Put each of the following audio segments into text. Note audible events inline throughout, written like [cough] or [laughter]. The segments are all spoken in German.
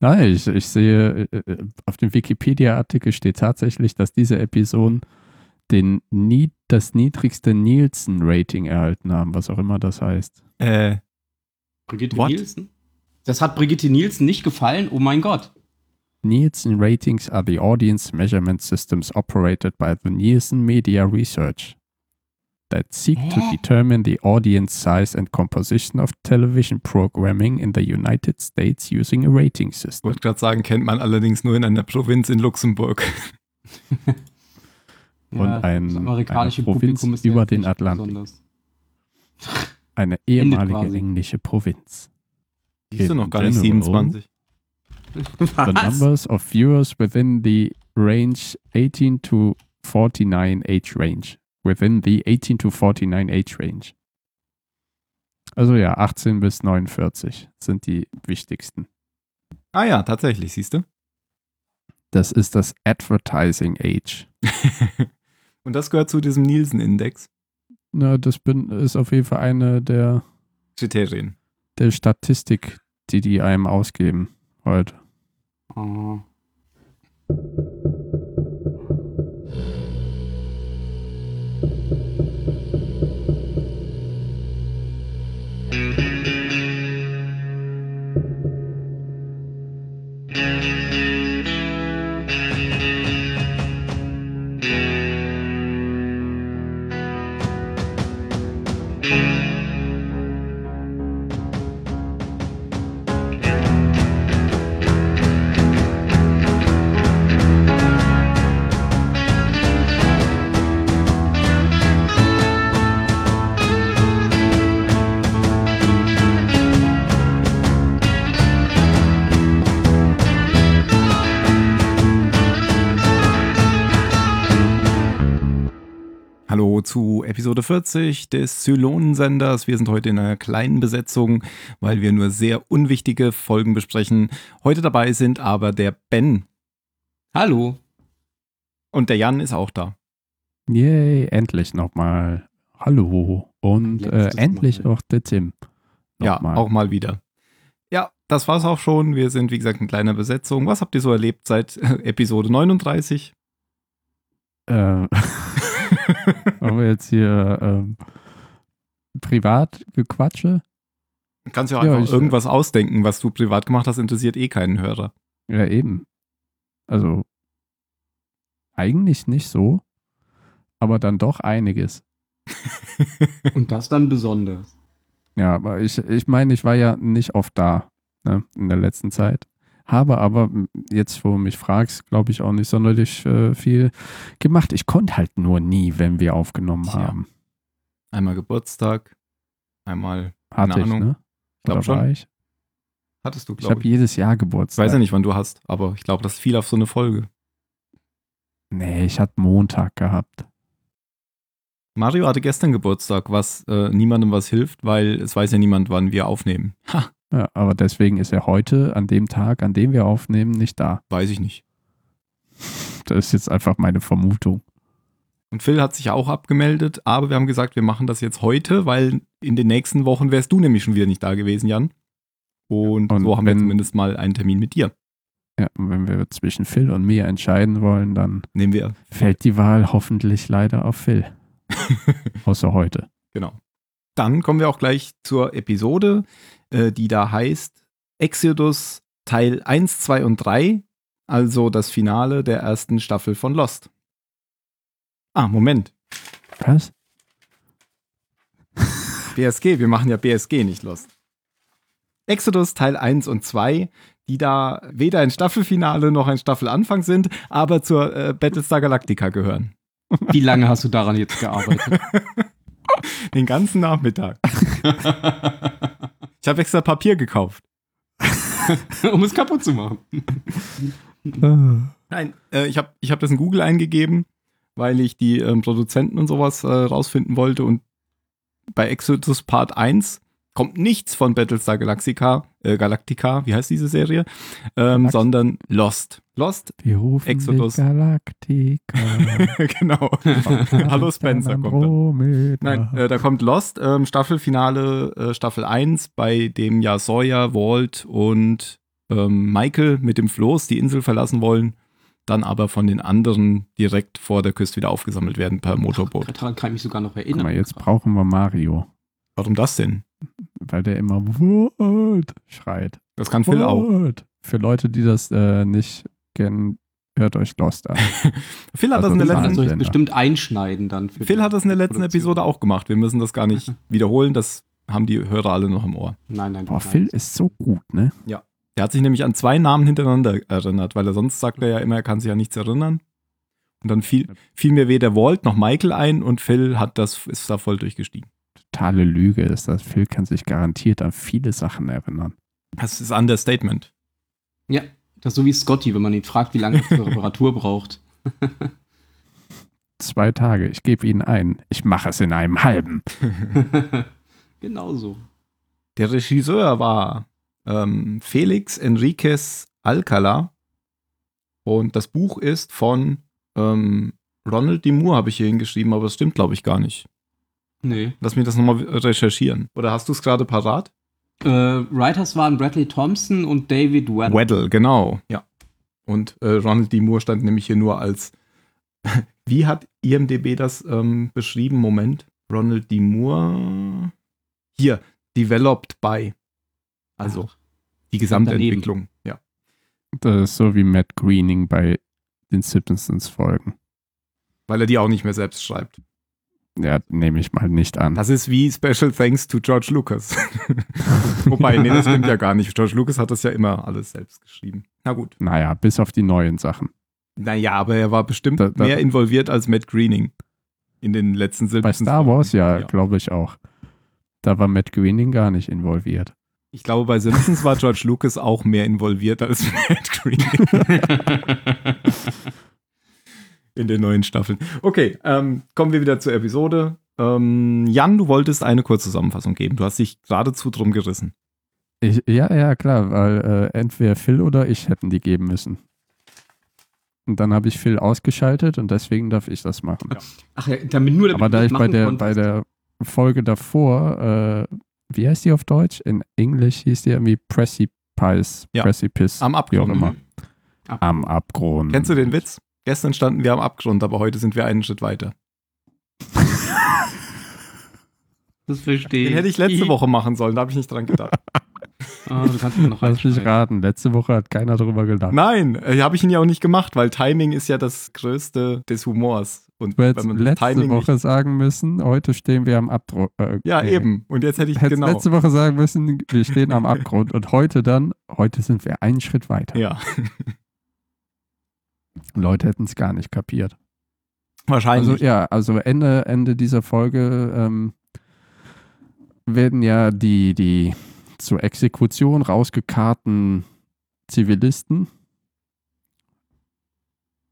Nein, ich, ich sehe, äh, äh, auf dem Wikipedia-Artikel steht tatsächlich, dass diese Episoden den, das niedrigste Nielsen-Rating erhalten haben, was auch immer das heißt. Äh. Brigitte what? Nielsen? Das hat Brigitte Nielsen nicht gefallen? Oh mein Gott. Nielsen ratings are the audience measurement systems operated by the Nielsen Media Research that seek Hä? to determine the audience size and composition of television programming in the United States using a rating system. Ich wollte gerade sagen, kennt man allerdings nur in einer Provinz in Luxemburg. [laughs] Und ja, ein, amerikanische eine Provinz Publikum ist über den Atlantik. Besonders. Eine [laughs] ehemalige englische Provinz. Siehst du noch gar nicht 27. the [laughs] numbers of viewers within the range 18 to 49 age range. Within the 18 to 49 age range. Also ja, 18 bis 49 sind die wichtigsten. Ah ja, tatsächlich, siehst du? Das ist das Advertising Age. [laughs] Und das gehört zu diesem Nielsen-Index? Na, das bin, ist auf jeden Fall eine der Kriterien. Der Statistik, die die einem ausgeben heute. Oh. Zu Episode 40 des Zylonensenders. Wir sind heute in einer kleinen Besetzung, weil wir nur sehr unwichtige Folgen besprechen. Heute dabei sind aber der Ben. Hallo. Und der Jan ist auch da. Yay, endlich nochmal. Hallo. Und äh, endlich auch der Tim. ja, mal. auch mal wieder. Ja, das war's auch schon. Wir sind, wie gesagt, in kleiner Besetzung. Was habt ihr so erlebt seit Episode 39? Äh. [laughs] [laughs] Haben wir jetzt hier ähm, privat gequatsche? Du kannst ja auch ja, einfach ich, irgendwas ausdenken, was du privat gemacht hast, interessiert eh keinen Hörer. Ja, eben. Also, eigentlich nicht so, aber dann doch einiges. [laughs] Und das dann besonders. Ja, aber ich, ich meine, ich war ja nicht oft da ne, in der letzten Zeit habe aber jetzt, wo du mich fragst, glaube ich auch nicht sonderlich äh, viel gemacht. Ich konnte halt nur nie, wenn wir aufgenommen ja. haben. Einmal Geburtstag, einmal Hatte keine ich, Ahnung. Ne? Glaube schon. Ich? Hattest du, glaube ich. Hab ich habe jedes Jahr Geburtstag. Ich weiß ja nicht, wann du hast, aber ich glaube, das fiel auf so eine Folge. Nee, ich hatte Montag gehabt. Mario hatte gestern Geburtstag, was äh, niemandem was hilft, weil es weiß ja niemand, wann wir aufnehmen. Ha. Ja, aber deswegen ist er heute, an dem Tag, an dem wir aufnehmen, nicht da. Weiß ich nicht. Das ist jetzt einfach meine Vermutung. Und Phil hat sich auch abgemeldet, aber wir haben gesagt, wir machen das jetzt heute, weil in den nächsten Wochen wärst du nämlich schon wieder nicht da gewesen, Jan. Und, und so haben wenn, wir zumindest mal einen Termin mit dir. Ja, und wenn wir zwischen Phil und mir entscheiden wollen, dann Nehmen wir. fällt die Wahl hoffentlich leider auf Phil. [laughs] Außer heute. Genau. Dann kommen wir auch gleich zur Episode. Äh, die da heißt Exodus Teil 1, 2 und 3, also das Finale der ersten Staffel von Lost. Ah, Moment. Was? [laughs] BSG, wir machen ja BSG, nicht Lost. Exodus Teil 1 und 2, die da weder ein Staffelfinale noch ein Staffelanfang sind, aber zur äh, Battlestar Galactica gehören. Wie lange hast du daran jetzt gearbeitet? [laughs] [laughs] Den ganzen Nachmittag. [laughs] Ich habe extra Papier gekauft. [laughs] um es kaputt zu machen. Nein, äh, ich habe ich hab das in Google eingegeben, weil ich die ähm, Produzenten und sowas äh, rausfinden wollte. Und bei Exodus Part 1 kommt nichts von Battlestar Galactica, äh, Galactica, wie heißt diese Serie, ähm, sondern Lost. Lost, Wir rufen Exodus. Galactica. [laughs] genau. Hallo Spencer kommt da. Nein, äh, da kommt Lost, ähm, Staffelfinale, äh, Staffel 1, bei dem ja Sawyer, Walt und ähm, Michael mit dem Floß die Insel verlassen wollen, dann aber von den anderen direkt vor der Küste wieder aufgesammelt werden per Motorboot. Daran kann ich mich sogar noch erinnern. Guck mal, jetzt brauchen wir Mario, Warum das denn? weil der immer Wort schreit. Das kann Phil auch. Für Leute, die das äh, nicht kennen, hört euch Lost an. [laughs] Phil hat Also das in der letzten Sender. bestimmt einschneiden dann. Für Phil hat das in der letzten Produktion. Episode auch gemacht. Wir müssen das gar nicht wiederholen. Das haben die Hörer alle noch im Ohr. Nein, nein. Boah, nein. Phil ist so gut, ne? Er hat sich nämlich an zwei Namen hintereinander erinnert, weil er sonst sagt er ja immer, er kann sich an nichts erinnern. Und dann fiel, fiel mir weder Walt noch Michael ein und Phil hat das, ist da voll durchgestiegen. Totale Lüge ist das. Phil kann sich garantiert an viele Sachen erinnern. Das ist Understatement. Ja, das ist so wie Scotty, wenn man ihn fragt, wie lange er für Reparatur braucht. [laughs] Zwei Tage, ich gebe Ihnen ein. Ich mache es in einem halben. [laughs] genau so. Der Regisseur war ähm, Felix Enriquez Alcala und das Buch ist von ähm, Ronald D. Moore, habe ich hier hingeschrieben, aber das stimmt, glaube ich, gar nicht. Nee. Lass mich das nochmal recherchieren. Oder hast du es gerade parat? Äh, Writers waren Bradley Thompson und David Weddle. Weddle, genau. Ja. Und äh, Ronald D. Moore stand nämlich hier nur als. [laughs] Wie hat IMDB das ähm, beschrieben? Moment. Ronald D. Moore. Hier, developed by. Also die Gesamtentwicklung. Ja. Das ist so wie Matt Greening bei den Simpsons-Folgen. Weil er die auch nicht mehr selbst schreibt. Ja, nehme ich mal nicht an. Das ist wie Special Thanks to George Lucas. [laughs] Wobei, nee, das stimmt ja gar nicht. George Lucas hat das ja immer alles selbst geschrieben. Na gut. Naja, bis auf die neuen Sachen. Naja, aber er war bestimmt Da- da- mehr involviert als Matt Greening in den letzten Bei Simpsons. Star Wars ja, Ja. glaube ich auch. Da war Matt Greening gar nicht involviert. Ich glaube, bei Simpsons war George Lucas auch mehr involviert als [laughs] Matt Greening [laughs] in den neuen Staffeln. Okay, ähm, kommen wir wieder zur Episode. Ähm, Jan, du wolltest eine Kurzzusammenfassung geben. Du hast dich geradezu drum gerissen. Ich, ja, ja, klar, weil äh, entweder Phil oder ich hätten die geben müssen. Und dann habe ich Phil ausgeschaltet und deswegen darf ich das machen. Ach ja, damit nur damit Aber da ich bei der, konntest. bei der Folge davor, äh, wie heißt die auf Deutsch? In Englisch hieß die irgendwie Precipice. Ja, Precipice. Am Wie auch Abgrund. immer. Ab- Am Abgrund. Kennst du den Witz? Gestern standen wir am Abgrund, aber heute sind wir einen Schritt weiter. Das verstehe Den hätte ich letzte Woche machen sollen, da habe ich nicht dran gedacht. Ah, du kannst mir noch Lass mich raten. Letzte Woche hat keiner drüber gedacht. Nein, äh, habe ich ihn ja auch nicht gemacht, weil Timing ist ja das Größte des Humors. Und Du hättest wenn man das letzte Timing Woche nicht, sagen müssen, heute stehen wir am Abgrund. Äh, Ja, nee. eben. Und jetzt hätte ich Hättest genau. letzte Woche sagen müssen, wir stehen am Abgrund. Und heute dann, heute sind wir einen Schritt weiter. Ja, Leute hätten es gar nicht kapiert. wahrscheinlich. Also ja, also Ende, Ende dieser Folge ähm, werden ja die, die zur Exekution rausgekarrten Zivilisten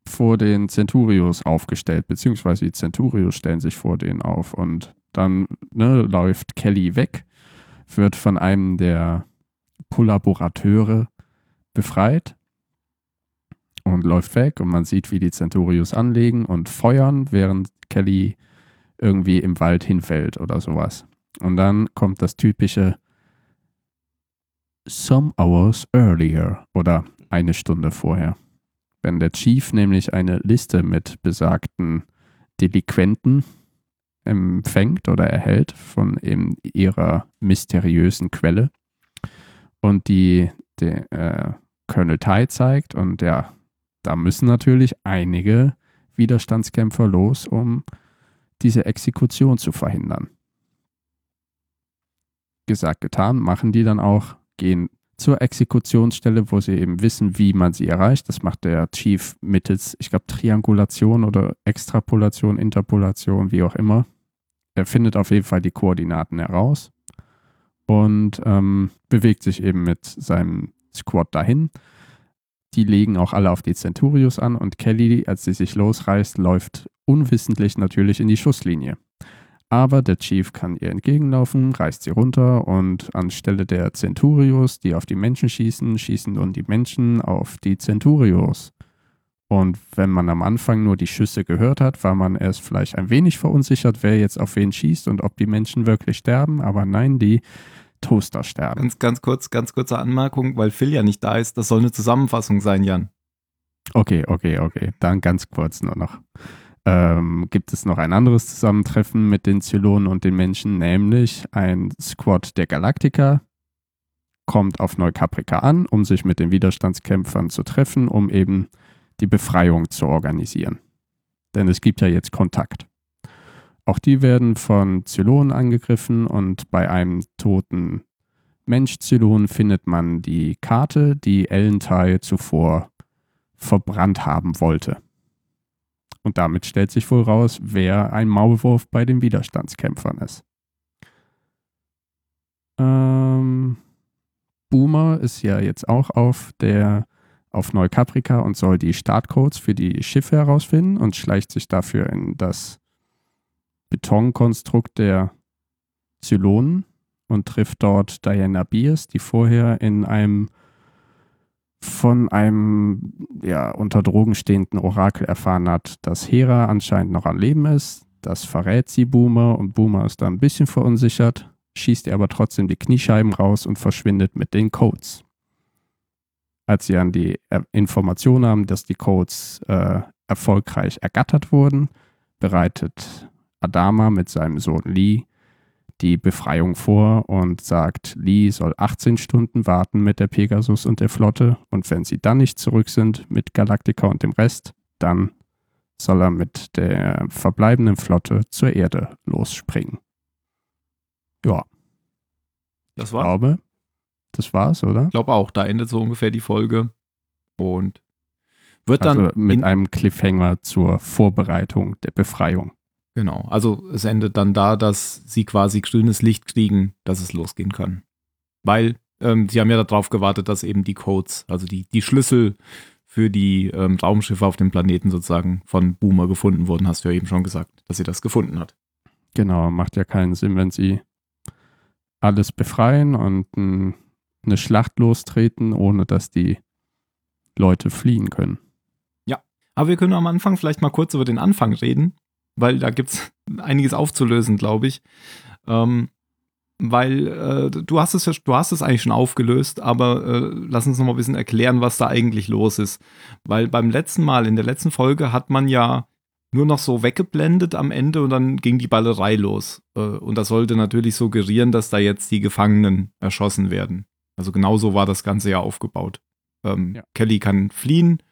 vor den Centurios aufgestellt, beziehungsweise die Centurios stellen sich vor denen auf und dann ne, läuft Kelly weg, wird von einem der Kollaborateure befreit und läuft weg und man sieht, wie die Centurios anlegen und feuern, während Kelly irgendwie im Wald hinfällt oder sowas. Und dann kommt das typische Some hours earlier oder eine Stunde vorher. Wenn der Chief nämlich eine Liste mit besagten Delinquenten empfängt oder erhält von eben ihrer mysteriösen Quelle und die, der äh, Colonel Tai zeigt und ja, da müssen natürlich einige Widerstandskämpfer los, um diese Exekution zu verhindern. Gesagt, getan, machen die dann auch, gehen zur Exekutionsstelle, wo sie eben wissen, wie man sie erreicht. Das macht der Chief mittels, ich glaube, Triangulation oder Extrapolation, Interpolation, wie auch immer. Er findet auf jeden Fall die Koordinaten heraus und ähm, bewegt sich eben mit seinem Squad dahin. Die legen auch alle auf die Centurios an und Kelly, als sie sich losreißt, läuft unwissentlich natürlich in die Schusslinie. Aber der Chief kann ihr entgegenlaufen, reißt sie runter und anstelle der Centurios, die auf die Menschen schießen, schießen nun die Menschen auf die Centurios. Und wenn man am Anfang nur die Schüsse gehört hat, war man erst vielleicht ein wenig verunsichert, wer jetzt auf wen schießt und ob die Menschen wirklich sterben. Aber nein, die Toasterstern. Ganz, ganz kurz, ganz kurze Anmerkung, weil Phil ja nicht da ist. Das soll eine Zusammenfassung sein, Jan. Okay, okay, okay. Dann ganz kurz nur noch. Ähm, gibt es noch ein anderes Zusammentreffen mit den Zylonen und den Menschen, nämlich ein Squad der Galaktiker kommt auf Neukaprika an, um sich mit den Widerstandskämpfern zu treffen, um eben die Befreiung zu organisieren. Denn es gibt ja jetzt Kontakt. Auch die werden von Zylonen angegriffen und bei einem toten Mensch-Zylon findet man die Karte, die Ellentai zuvor verbrannt haben wollte. Und damit stellt sich wohl raus, wer ein Maulwurf bei den Widerstandskämpfern ist. Ähm, Boomer ist ja jetzt auch auf der auf Neukaprika und soll die Startcodes für die Schiffe herausfinden und schleicht sich dafür in das Betonkonstrukt der Zylonen und trifft dort Diana Beers, die vorher in einem von einem ja, unter Drogen stehenden Orakel erfahren hat, dass Hera anscheinend noch am Leben ist. Das verrät sie Boomer und Boomer ist da ein bisschen verunsichert, schießt ihr aber trotzdem die Kniescheiben raus und verschwindet mit den Codes. Als sie dann die Information haben, dass die Codes äh, erfolgreich ergattert wurden, bereitet Adama mit seinem Sohn Lee die Befreiung vor und sagt, Lee soll 18 Stunden warten mit der Pegasus und der Flotte und wenn sie dann nicht zurück sind mit Galactica und dem Rest, dann soll er mit der verbleibenden Flotte zur Erde losspringen. Ja. Das war's? Ich glaube, das war's, oder? Ich glaube auch, da endet so ungefähr die Folge und wird also dann mit einem Cliffhanger zur Vorbereitung der Befreiung. Genau, also es endet dann da, dass sie quasi grünes Licht kriegen, dass es losgehen kann. Weil ähm, sie haben ja darauf gewartet, dass eben die Codes, also die, die Schlüssel für die ähm, Raumschiffe auf dem Planeten sozusagen von Boomer gefunden wurden, hast du ja eben schon gesagt, dass sie das gefunden hat. Genau, macht ja keinen Sinn, wenn sie alles befreien und ein, eine Schlacht lostreten, ohne dass die Leute fliehen können. Ja, aber wir können am Anfang vielleicht mal kurz über den Anfang reden, weil da gibt es einiges aufzulösen, glaube ich. Ähm, weil äh, du hast es du hast es eigentlich schon aufgelöst, aber äh, lass uns noch mal ein bisschen erklären, was da eigentlich los ist. Weil beim letzten Mal, in der letzten Folge, hat man ja nur noch so weggeblendet am Ende und dann ging die Ballerei los. Äh, und das sollte natürlich suggerieren, dass da jetzt die Gefangenen erschossen werden. Also genauso war das Ganze ja aufgebaut. Ähm, ja. Kelly kann fliehen,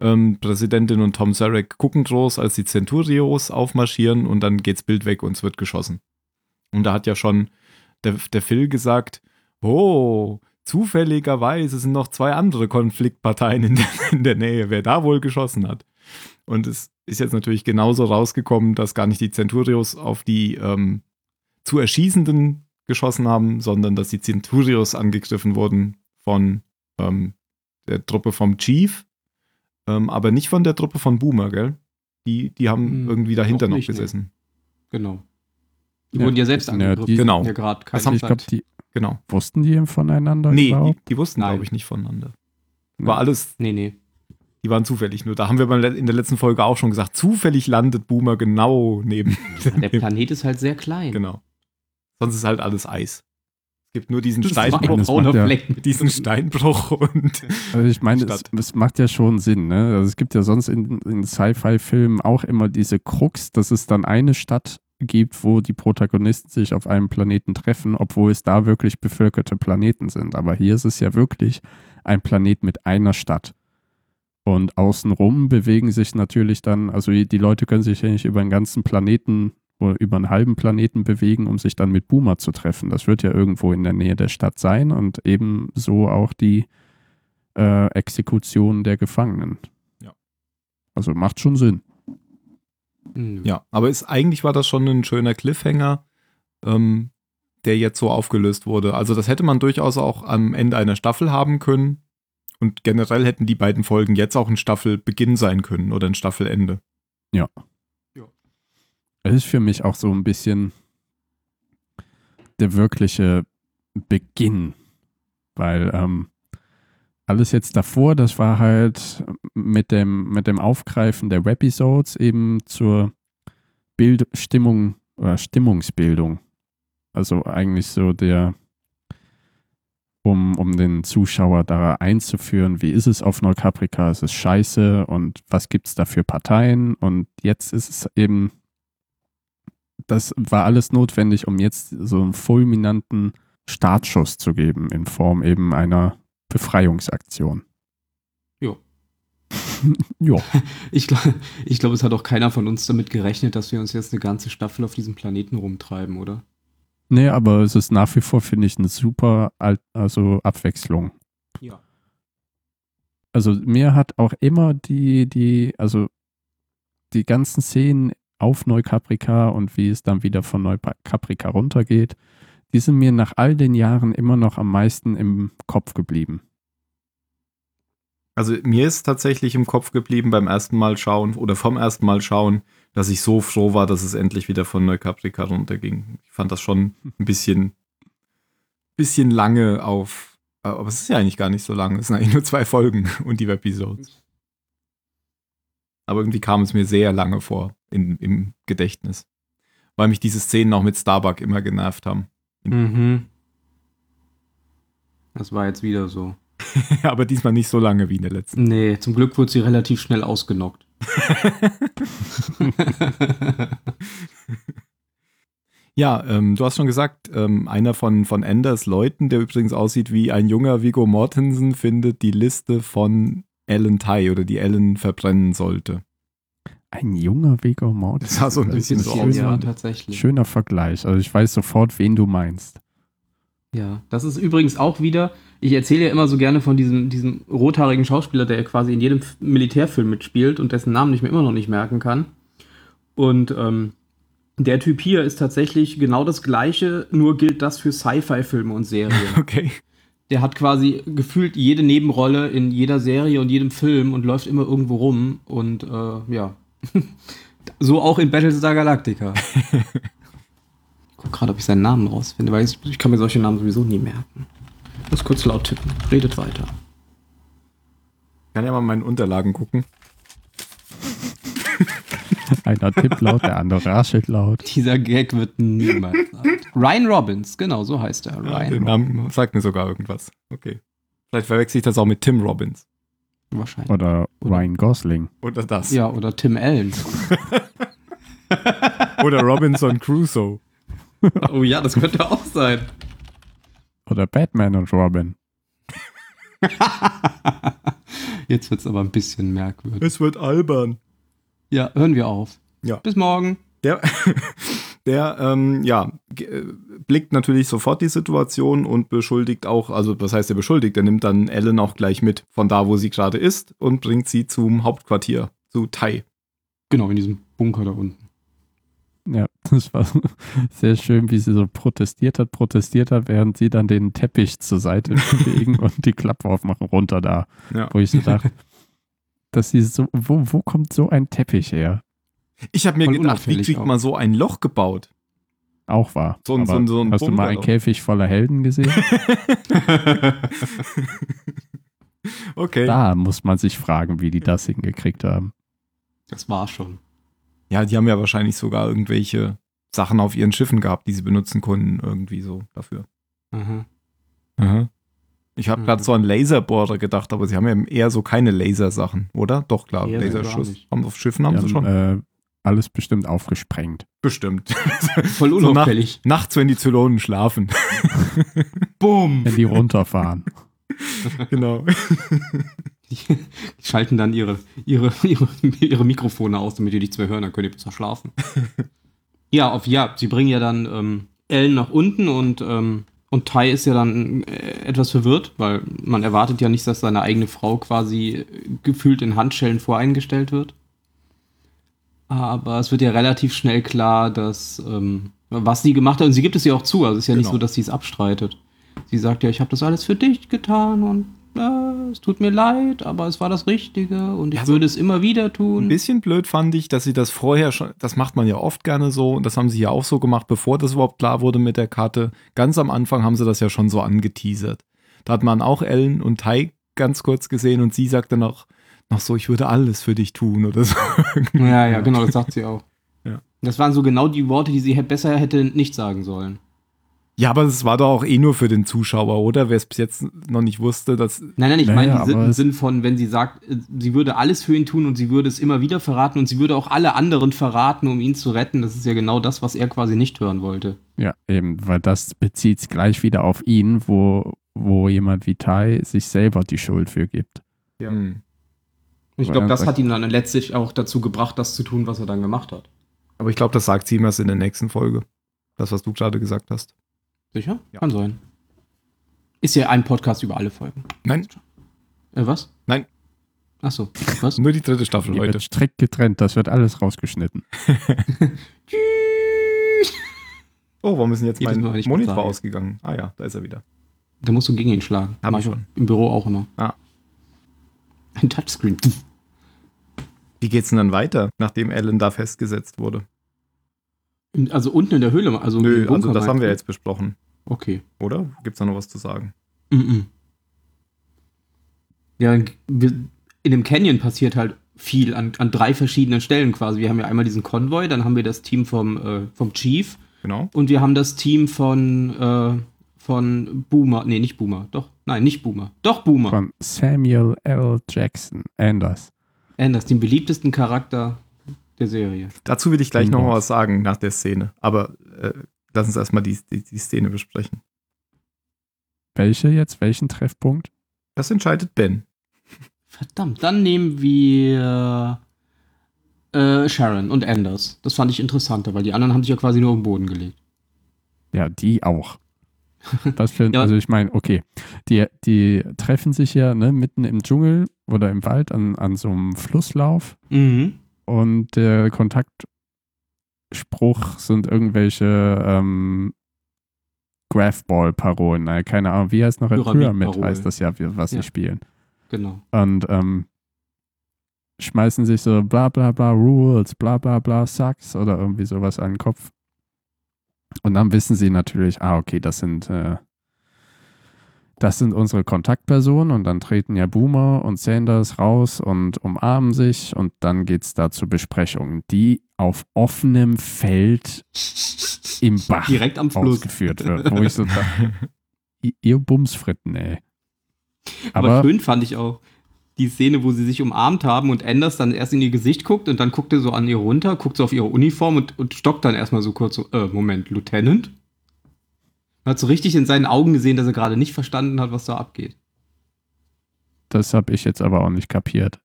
ähm, Präsidentin und Tom Zarek gucken groß, als die Centurios aufmarschieren und dann geht's Bild weg und es wird geschossen. Und da hat ja schon der, der Phil gesagt, oh, zufälligerweise sind noch zwei andere Konfliktparteien in der, in der Nähe, wer da wohl geschossen hat. Und es ist jetzt natürlich genauso rausgekommen, dass gar nicht die Centurios auf die ähm, zu Erschießenden geschossen haben, sondern dass die Centurios angegriffen wurden von ähm, der Truppe vom Chief ähm, aber nicht von der Truppe von Boomer, gell? Die, die haben hm, irgendwie dahinter noch, nicht, gesessen. Nee. Genau. Die ja, wurden ja selbst angegriffen. Die, genau. Ja, das haben, ich glaube, die genau. wussten die voneinander Nee, die, die, wussten, glaube ich, nicht voneinander. War alles. Nee, nee. Die waren zufällig. Nur da haben wir in der letzten Folge auch schon gesagt, zufällig landet Boomer genau neben. Ja, der Planet ist halt sehr klein. Genau. Sonst ist halt alles Eis gibt nur diesen Steinbruch, ja, diesen Steinbruch und. Also ich meine, es, es, macht ja schon Sinn. Ne? Also es gibt ja sonst in, in Sci-Fi-Filmen auch immer diese Krux, dass es dann eine Stadt gibt, wo die Protagonisten sich auf einem Planeten treffen, obwohl es da wirklich bevölkerte Planeten sind. Aber hier ist es ja wirklich ein Planet mit einer Stadt. Und außenrum bewegen sich natürlich dann, also die Leute können sich ja nicht über den ganzen Planeten über einen halben Planeten bewegen, um sich dann mit Boomer zu treffen. Das wird ja irgendwo in der Nähe der Stadt sein und ebenso auch die äh, Exekution der Gefangenen. Ja. Also macht schon Sinn. Hm. Ja, aber ist, eigentlich war das schon ein schöner Cliffhanger, ähm, der jetzt so aufgelöst wurde. Also das hätte man durchaus auch am Ende einer Staffel haben können. Und generell hätten die beiden Folgen jetzt auch ein Staffelbeginn sein können oder ein Staffelende. Ja. Es ist für mich auch so ein bisschen der wirkliche Beginn, weil ähm, alles jetzt davor, das war halt mit dem, mit dem Aufgreifen der Webisodes eben zur Bild Stimmung oder Stimmungsbildung. Also eigentlich so der um, um den Zuschauer da einzuführen, wie ist es auf Neukaprika, ist es scheiße? Und was gibt es da für Parteien? Und jetzt ist es eben, das war alles notwendig, um jetzt so einen fulminanten Startschuss zu geben in Form eben einer Befreiungsaktion. Jo. [laughs] jo. [laughs] Ich glaube, ich glaub, es hat auch keiner von uns damit gerechnet, dass wir uns jetzt eine ganze Staffel auf diesem Planeten rumtreiben, oder? Nee, aber es ist nach wie vor, finde ich, eine super also Abwechslung. Ja. Also mir hat auch immer die, die, also die ganzen Szenen auf Neukaprika und wie es dann wieder von Neukaprika runtergeht, die sind mir nach all den Jahren immer noch am meisten im Kopf geblieben. Also mir ist tatsächlich im Kopf geblieben beim ersten Mal schauen oder vom ersten Mal schauen, dass ich so froh war, dass es endlich wieder von Neukaprika runterging. Ich fand das schon ein bisschen, bisschen lange auf, aber es ist ja eigentlich gar nicht so lang. Es sind eigentlich nur zwei Folgen und die Episodes. Aber irgendwie kam es mir sehr lange vor in, im Gedächtnis. Weil mich diese Szenen auch mit Starbuck immer genervt haben. Mhm. Das war jetzt wieder so. [laughs] Aber diesmal nicht so lange wie in der letzten. Nee, zum Glück wurde sie relativ schnell ausgenockt. [laughs] ja, ähm, du hast schon gesagt, ähm, einer von, von Enders Leuten, der übrigens aussieht wie ein junger Vigo Mortensen, findet die Liste von Ellen Tai oder die Ellen verbrennen sollte. Ein junger Vigo Mortensen. Das sah so ein bisschen so aus. Ja, tatsächlich. Schöner Vergleich. Also ich weiß sofort, wen du meinst. Ja, das ist übrigens auch wieder, ich erzähle ja immer so gerne von diesem, diesem rothaarigen Schauspieler, der quasi in jedem Militärfilm mitspielt und dessen Namen ich mir immer noch nicht merken kann. Und ähm, der Typ hier ist tatsächlich genau das gleiche, nur gilt das für Sci-Fi-Filme und Serien. [laughs] Okay. Der hat quasi gefühlt jede Nebenrolle in jeder Serie und jedem Film und läuft immer irgendwo rum und äh, ja. So auch in Battlestar Galactica. guck gerade, ob ich seinen Namen rausfinde, weil ich, ich kann mir solche Namen sowieso nie merken. Ich muss kurz laut tippen. Redet weiter. Ich kann ja mal meinen Unterlagen gucken. [laughs] Einer tippt laut, der andere raschelt laut. Dieser Gag wird niemals alt. Ryan Robbins, genau, so heißt er. Ryan ja, Namen sagt mir sogar irgendwas. Okay. Vielleicht verwechsel ich das auch mit Tim Robbins. Wahrscheinlich. Oder, oder Ryan Gosling. Oder das. Ja, oder Tim Allen. [laughs] oder Robinson Crusoe. oh ja, das könnte auch sein. Oder Batman und Robin. [laughs] Jetzt wird es aber ein bisschen merkwürdig. Es wird albern. Ja, hören wir auf. Ja. Bis morgen. Der, [laughs] der ähm, ja, äh, blickt natürlich sofort die Situation und beschuldigt auch, also was heißt er beschuldigt? Er nimmt dann Ellen auch gleich mit von da, wo sie gerade ist und bringt sie zum Hauptquartier, zu Tai. Genau, in diesem Bunker da unten. Ja, [laughs] das war sehr schön, wie sie so protestiert hat, protestiert hat, während sie dann den Teppich zur Seite [laughs] legen und die Klappe aufmachen, runter da. Ja. Wo ich so dachte, [laughs] dass sie so, wo, wo kommt so ein Teppich her? Ich habe mir gedacht, wie kriegt man so ein Loch gebaut? Auch wahr. So ein, so ein, so ein hast du mal einen Käfig voller Helden gesehen? [laughs] okay. Da muss man sich fragen, wie die das hingekriegt haben. Das war schon. Ja, die haben ja wahrscheinlich sogar irgendwelche Sachen auf ihren Schiffen gehabt, die sie benutzen konnten, irgendwie so dafür. Mhm. Mhm. Ich habe mhm. gerade so an Laserbohrer gedacht, aber sie haben ja eher so keine Lasersachen, oder? Doch, klar, eher Laserschuss. Haben auf Schiffen haben ja, sie schon. Äh, alles bestimmt aufgesprengt. Bestimmt. [laughs] Voll unauffällig. So nach, nachts, wenn die Zylonen schlafen. [laughs] Bumm. Wenn die runterfahren. [laughs] genau. Die, schalten dann ihre, ihre, ihre, ihre Mikrofone aus, damit ihr nichts mehr hören, dann könnt ihr besser schlafen. ja, auf ja, sie bringen ja dann ähm, Ellen nach unten und, ähm, und Tai ist ja dann äh, etwas verwirrt, weil man erwartet ja nicht, dass seine eigene Frau quasi gefühlt in Handschellen voreingestellt wird. Aber es wird ja relativ schnell klar, dass ähm, was sie gemacht hat, und sie gibt es ja auch zu, also es ist ja genau. nicht so, dass sie es abstreitet. Sie sagt ja, ich habe das alles für dich getan und äh, es tut mir leid, aber es war das Richtige und ich also, würde es immer wieder tun. Ein bisschen blöd fand ich, dass sie das vorher schon, das macht man ja oft gerne so und das haben sie ja auch so gemacht, bevor das überhaupt klar wurde mit der Karte. Ganz am Anfang haben sie das ja schon so angeteasert. Da hat man auch Ellen und Tai ganz kurz gesehen und sie sagte noch, noch so, ich würde alles für dich tun oder so. [laughs] ja, ja, genau, das sagt sie auch. Ja. Das waren so genau die Worte, die sie besser hätte nicht sagen sollen. Ja, aber es war doch auch eh nur für den Zuschauer, oder? Wer es bis jetzt noch nicht wusste, dass. Nein, nein, ich Naja, meine aber im es- Sinn von, wenn sie sagt, äh, sie würde alles für ihn tun und sie würde es immer wieder verraten und sie würde auch alle anderen verraten, um ihn zu retten. Das ist ja genau das, was er quasi nicht hören wollte. Ja, eben, weil das bezieht es gleich wieder auf ihn, wo, wo jemand wie Tai sich selber die Schuld für gibt. Ja. Hm. Und ich glaube, das hat ihn dann letztlich auch dazu gebracht, das zu tun, was er dann gemacht hat. Aber ich glaube, das sagt sie ihm erst in der nächsten Folge. Das, was du gerade gesagt hast. Sicher? Ja. Kann sein. Ist ja ein Podcast über alle Folgen. Nein, Äh, was? Nein. Ach so. Was? [laughs] nur die dritte Staffel Die heute. wird strikt getrennt, das wird alles rausgeschnitten. [laughs] Oh, warum ist denn jetzt Jedes mein Mal, wenn ich Monitor ausgegangen? Ah ja, da ist er wieder. Da musst du gegen ihn schlagen. Hab Mach ich schon. Im Büro auch immer. Ah. Ein Touchscreen. Wie geht's denn dann weiter, nachdem Ellen da festgesetzt wurde? Also unten in der Höhle. Also Nö, also das haben wir jetzt besprochen, Okay. oder? Gibt's da noch was zu sagen? Mhm. Ja, wir, in dem Canyon passiert halt viel an, an drei verschiedenen Stellen quasi. Wir haben ja einmal diesen Konvoi, dann haben wir das Team vom, äh, vom Chief Genau. und wir haben das Team von, äh, von Boomer. Nee, nicht Boomer. Doch, nein, nicht Boomer. Doch, Boomer. Von Samuel L. Jackson Anders. Anders, den beliebtesten Charakter der Serie. Dazu will ich gleich noch Genau. mal was sagen nach der Szene. Aber äh, lass uns erstmal die, die, die Szene besprechen. Welche jetzt? Welchen Treffpunkt? Das entscheidet Ben. Verdammt, dann nehmen wir äh, Sharon und Anders. Das fand ich interessanter, weil die anderen haben sich ja quasi nur auf den Boden gelegt. Ja, die auch. Was für, Ja. also ich meine, okay, die, die treffen sich ja ne, mitten im Dschungel oder im Wald an, an so einem Flusslauf Mhm. und der Kontaktspruch sind irgendwelche ähm, Graphball-Parolen. Nein, keine Ahnung, wie heißt noch? Pyramid heißt das ja, was Ja. sie spielen. Genau. Und ähm, schmeißen sich so bla bla bla Rules, bla bla bla Sucks oder irgendwie sowas an den Kopf. Und dann wissen sie natürlich, ah, okay, das sind, äh, das sind unsere Kontaktpersonen und dann treten ja Boomer und Sanders raus und umarmen sich und dann geht es da zu Besprechungen, die auf offenem Feld im Bach Direkt am Fluss. ausgeführt wird. Wo ich so dachte, [laughs] ihr Bumsfritten, ey. Aber, Aber, schön fand ich auch die Szene, wo sie sich umarmt haben und Anders dann erst in ihr Gesicht guckt und dann guckt er so an ihr runter, guckt so auf ihre Uniform und, und stockt dann erstmal so kurz so, äh, Moment, Lieutenant? Man hat so richtig in seinen Augen gesehen, dass er gerade nicht verstanden hat, was da abgeht. das habe ich jetzt aber auch nicht kapiert.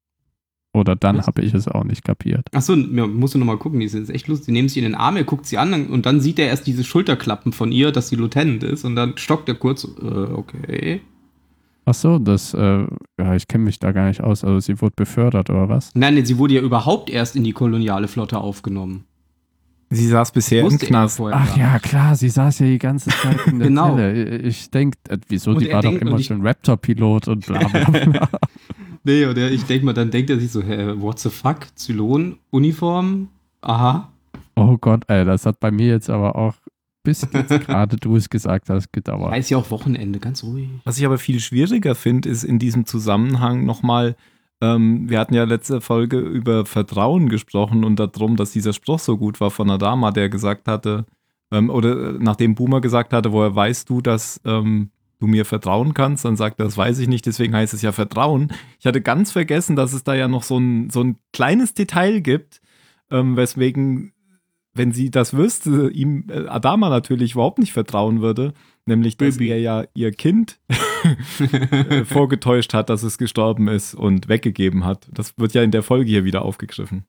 Oder dann habe ich es auch nicht kapiert. Achso, ja, musst du nochmal gucken, die sind echt lustig. Die nehmen sich in den Arm, er guckt sie an und dann sieht er erst diese Schulterklappen von ihr, dass sie Lieutenant ist und dann stockt er kurz, äh, okay. Ach so, das, äh, ja, ich kenne mich da gar nicht aus. Also sie wurde befördert oder was? Nein, nee, sie wurde ja überhaupt erst in die koloniale Flotte aufgenommen. Sie saß bisher im Knast. Ach gar ja, klar, sie saß ja die ganze Zeit in der [laughs] Genau. Zelle. Ich denke, äh, wieso, Und die war doch immer schon Raptor-Pilot und bla bla bla. [laughs] Nee, oder ich denke mal, dann denkt er sich so, hä, what the fuck? Zylon, Uniform, aha. oh Gott, ey, das hat bei mir jetzt aber auch, bis jetzt gerade du es gesagt hast, gedauert. Ist ja auch Wochenende, ganz ruhig. Was ich aber viel schwieriger finde, ist in diesem Zusammenhang nochmal, ähm, wir hatten ja letzte Folge über Vertrauen gesprochen und darum, dass dieser Spruch so gut war von Adama, der gesagt hatte, ähm, oder äh, nachdem Boomer gesagt hatte, woher weißt du, dass ähm, du mir vertrauen kannst, dann sagt er, das weiß ich nicht, deswegen heißt es ja Vertrauen. Ich hatte ganz vergessen, dass es da ja noch so ein, so ein kleines Detail gibt, ähm, weswegen, wenn sie das wüsste, ihm äh, Adama natürlich überhaupt nicht vertrauen würde, nämlich, dass Baby. er ja ihr Kind äh, [laughs] vorgetäuscht hat, dass es gestorben ist und weggegeben hat. Das wird ja in der Folge hier wieder aufgegriffen.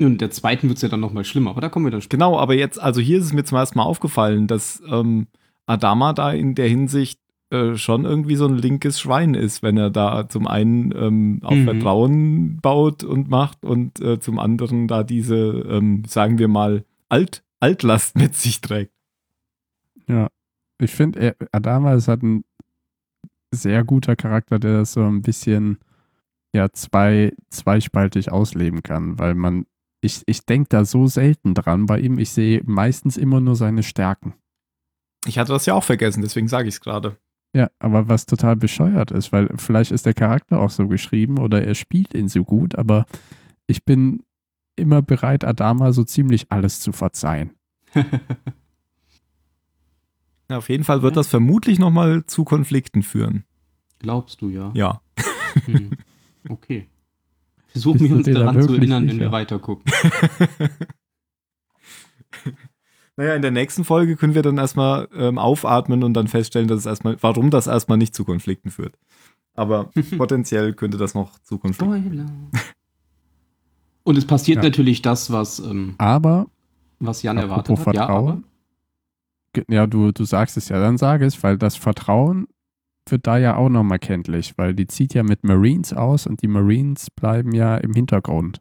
Und der zweiten wird es ja dann nochmal schlimmer, aber da kommen wir dann später. Genau, aber jetzt, also hier ist es mir zum ersten Mal aufgefallen, dass ähm, Adama da in der Hinsicht äh, schon irgendwie so ein linkes Schwein ist, wenn er da zum einen ähm, auf Mhm. Vertrauen baut und macht und äh, zum anderen da diese, ähm, sagen wir mal, Alt, Altlast mit sich trägt. Ja, ich finde, Adama ist halt ein sehr guter Charakter, der das so ein bisschen ja zwei, zweispaltig ausleben kann, weil man, ich, ich denke da so selten dran bei ihm. Ich sehe meistens immer nur seine Stärken. Ich hatte das ja auch vergessen, deswegen sage ich es gerade. Ja, aber was total bescheuert ist, weil vielleicht ist der Charakter auch so geschrieben oder er spielt ihn so gut, aber ich bin immer bereit, Adama so ziemlich alles zu verzeihen. [laughs] Ja, auf jeden Fall wird Ja. das vermutlich nochmal zu Konflikten führen. Glaubst du, ja? Ja. Hm. Okay. Versuchen wir uns daran zu erinnern, wenn wir sicher? [laughs] Naja, in der nächsten Folge können wir dann erstmal ähm, aufatmen und dann feststellen, dass es erstmal, warum das erstmal nicht zu Konflikten führt. Aber [laughs] potenziell könnte das noch zu Konflikten. Spoiler. [laughs] Und es passiert Ja. natürlich das, was, ähm, Aber, was Jan erwartet hat. Ja, aber, Vertrauen, ge- ja, du, du sagst es ja, dann sage es, weil das Vertrauen wird da ja auch nochmal kenntlich, weil die zieht ja mit Marines aus und die Marines bleiben ja im Hintergrund.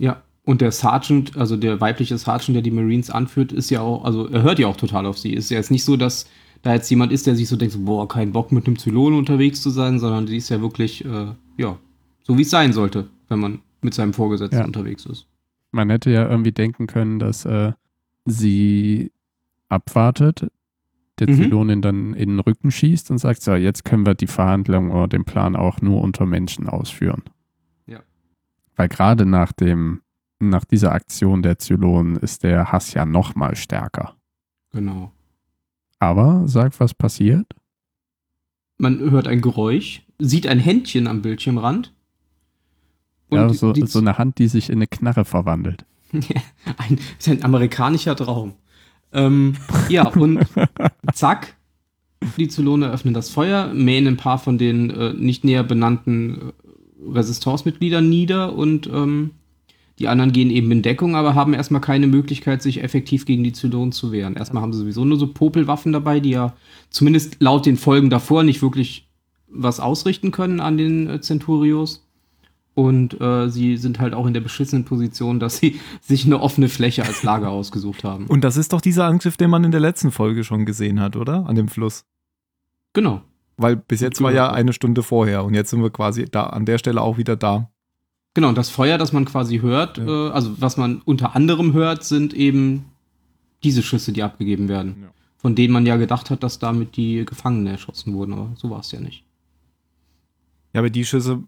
ja. Und der Sergeant, also der weibliche Sergeant, der die Marines anführt, ist ja auch, also er hört ja auch total auf sie. Ist ja jetzt nicht so, dass da jetzt jemand ist, der sich so denkt, boah, kein Bock mit einem Zylon unterwegs zu sein, sondern die ist ja wirklich, äh, ja, so wie es sein sollte, wenn man mit seinem Vorgesetzten Ja. unterwegs ist. Man hätte ja irgendwie denken können, dass äh, sie abwartet, der Mhm. Zylonin dann in den Rücken schießt und sagt, so, jetzt können wir die Verhandlungen oder den Plan auch nur unter Menschen ausführen. Ja. Weil gerade nach dem, nach dieser Aktion der Zylonen ist der Hass ja noch mal stärker. Genau. Aber sag, was passiert? Man hört ein Geräusch, sieht ein Händchen am Bildschirmrand. ja, so, die- so eine Hand, die sich in eine Knarre verwandelt. [laughs] ein, ist ein amerikanischer Traum. Ähm, ja, und [laughs] zack, die Zylone öffnen das Feuer, mähen ein paar von den äh, nicht näher benannten äh, Resistance-Mitgliedern nieder und ähm, die anderen gehen eben in Deckung, aber haben erstmal keine Möglichkeit, sich effektiv gegen die Zylonen zu wehren. Erstmal haben sie sowieso nur so Popelwaffen dabei, die ja zumindest laut den Folgen davor nicht wirklich was ausrichten können an den äh, Centurios. Und äh, sie sind halt auch in der beschissenen Position, dass sie [laughs] sich eine offene Fläche als Lager ausgesucht haben. Und das ist doch dieser Angriff, den man in der letzten Folge schon gesehen hat, oder? An dem Fluss. Genau. Weil bis jetzt war ja eine Stunde vorher und jetzt sind wir quasi da an der Stelle auch wieder da. Genau, und das Feuer, das man quasi hört, Ja. äh, also was man unter anderem hört, sind eben diese Schüsse, die abgegeben werden. Ja. Von denen man ja gedacht hat, dass damit die Gefangenen erschossen wurden, aber so war es ja nicht. Ja, aber die Schüsse,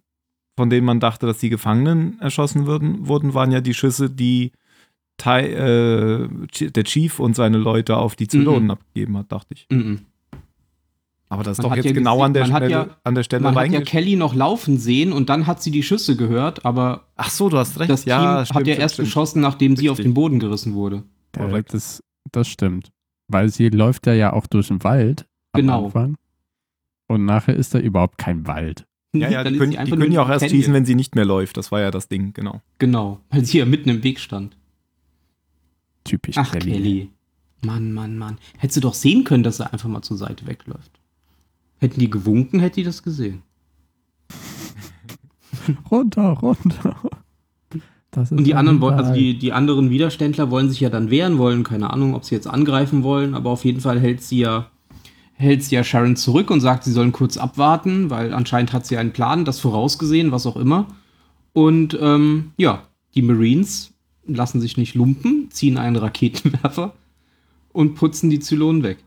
von denen man dachte, dass die Gefangenen erschossen würden, wurden, waren ja die Schüsse, die Tai, äh, der Chief und seine Leute auf die Zylonen Mhm. abgegeben hat, dachte ich. Mhm. Aber das ist Man doch hat jetzt ja genau gesehen- an der man hat Stelle, ja- an der Stelle Man hat ja Kelly noch laufen sehen und dann hat sie die Schüsse gehört, aber Ach so, du hast recht. das Team ja, hat stimmt, ja stimmt, erst stimmt. geschossen, nachdem sie auf Richtig. den Boden gerissen wurde. Ja, Korrekt. das, das stimmt. Weil sie läuft ja ja auch durch den Wald am Genau. Anfang. Und nachher ist da überhaupt kein Wald. Ja, ja, Dann die können, die einfach können ja auch erst schießen, wenn sie nicht mehr läuft. Das war ja das Ding, genau. Genau, weil sie ja mitten im Weg stand. Typisch Ach, Kelly. Kelly. Mann, Mann, Mann. Hättest du doch sehen können, dass er einfach mal zur Seite wegläuft. Hätten die gewunken, hätte die das gesehen. [laughs] Runter, runter. Und die anderen, wollen, also die, die anderen Widerständler wollen sich ja dann wehren wollen, keine Ahnung, ob sie jetzt angreifen wollen, aber auf jeden Fall hält sie ja, hält sie ja Sharon zurück und sagt, sie sollen kurz abwarten, weil anscheinend hat sie einen Plan, das vorausgesehen, was auch immer. Und ähm, ja, die Marines lassen sich nicht lumpen, ziehen einen Raketenwerfer und putzen die Zylonen weg.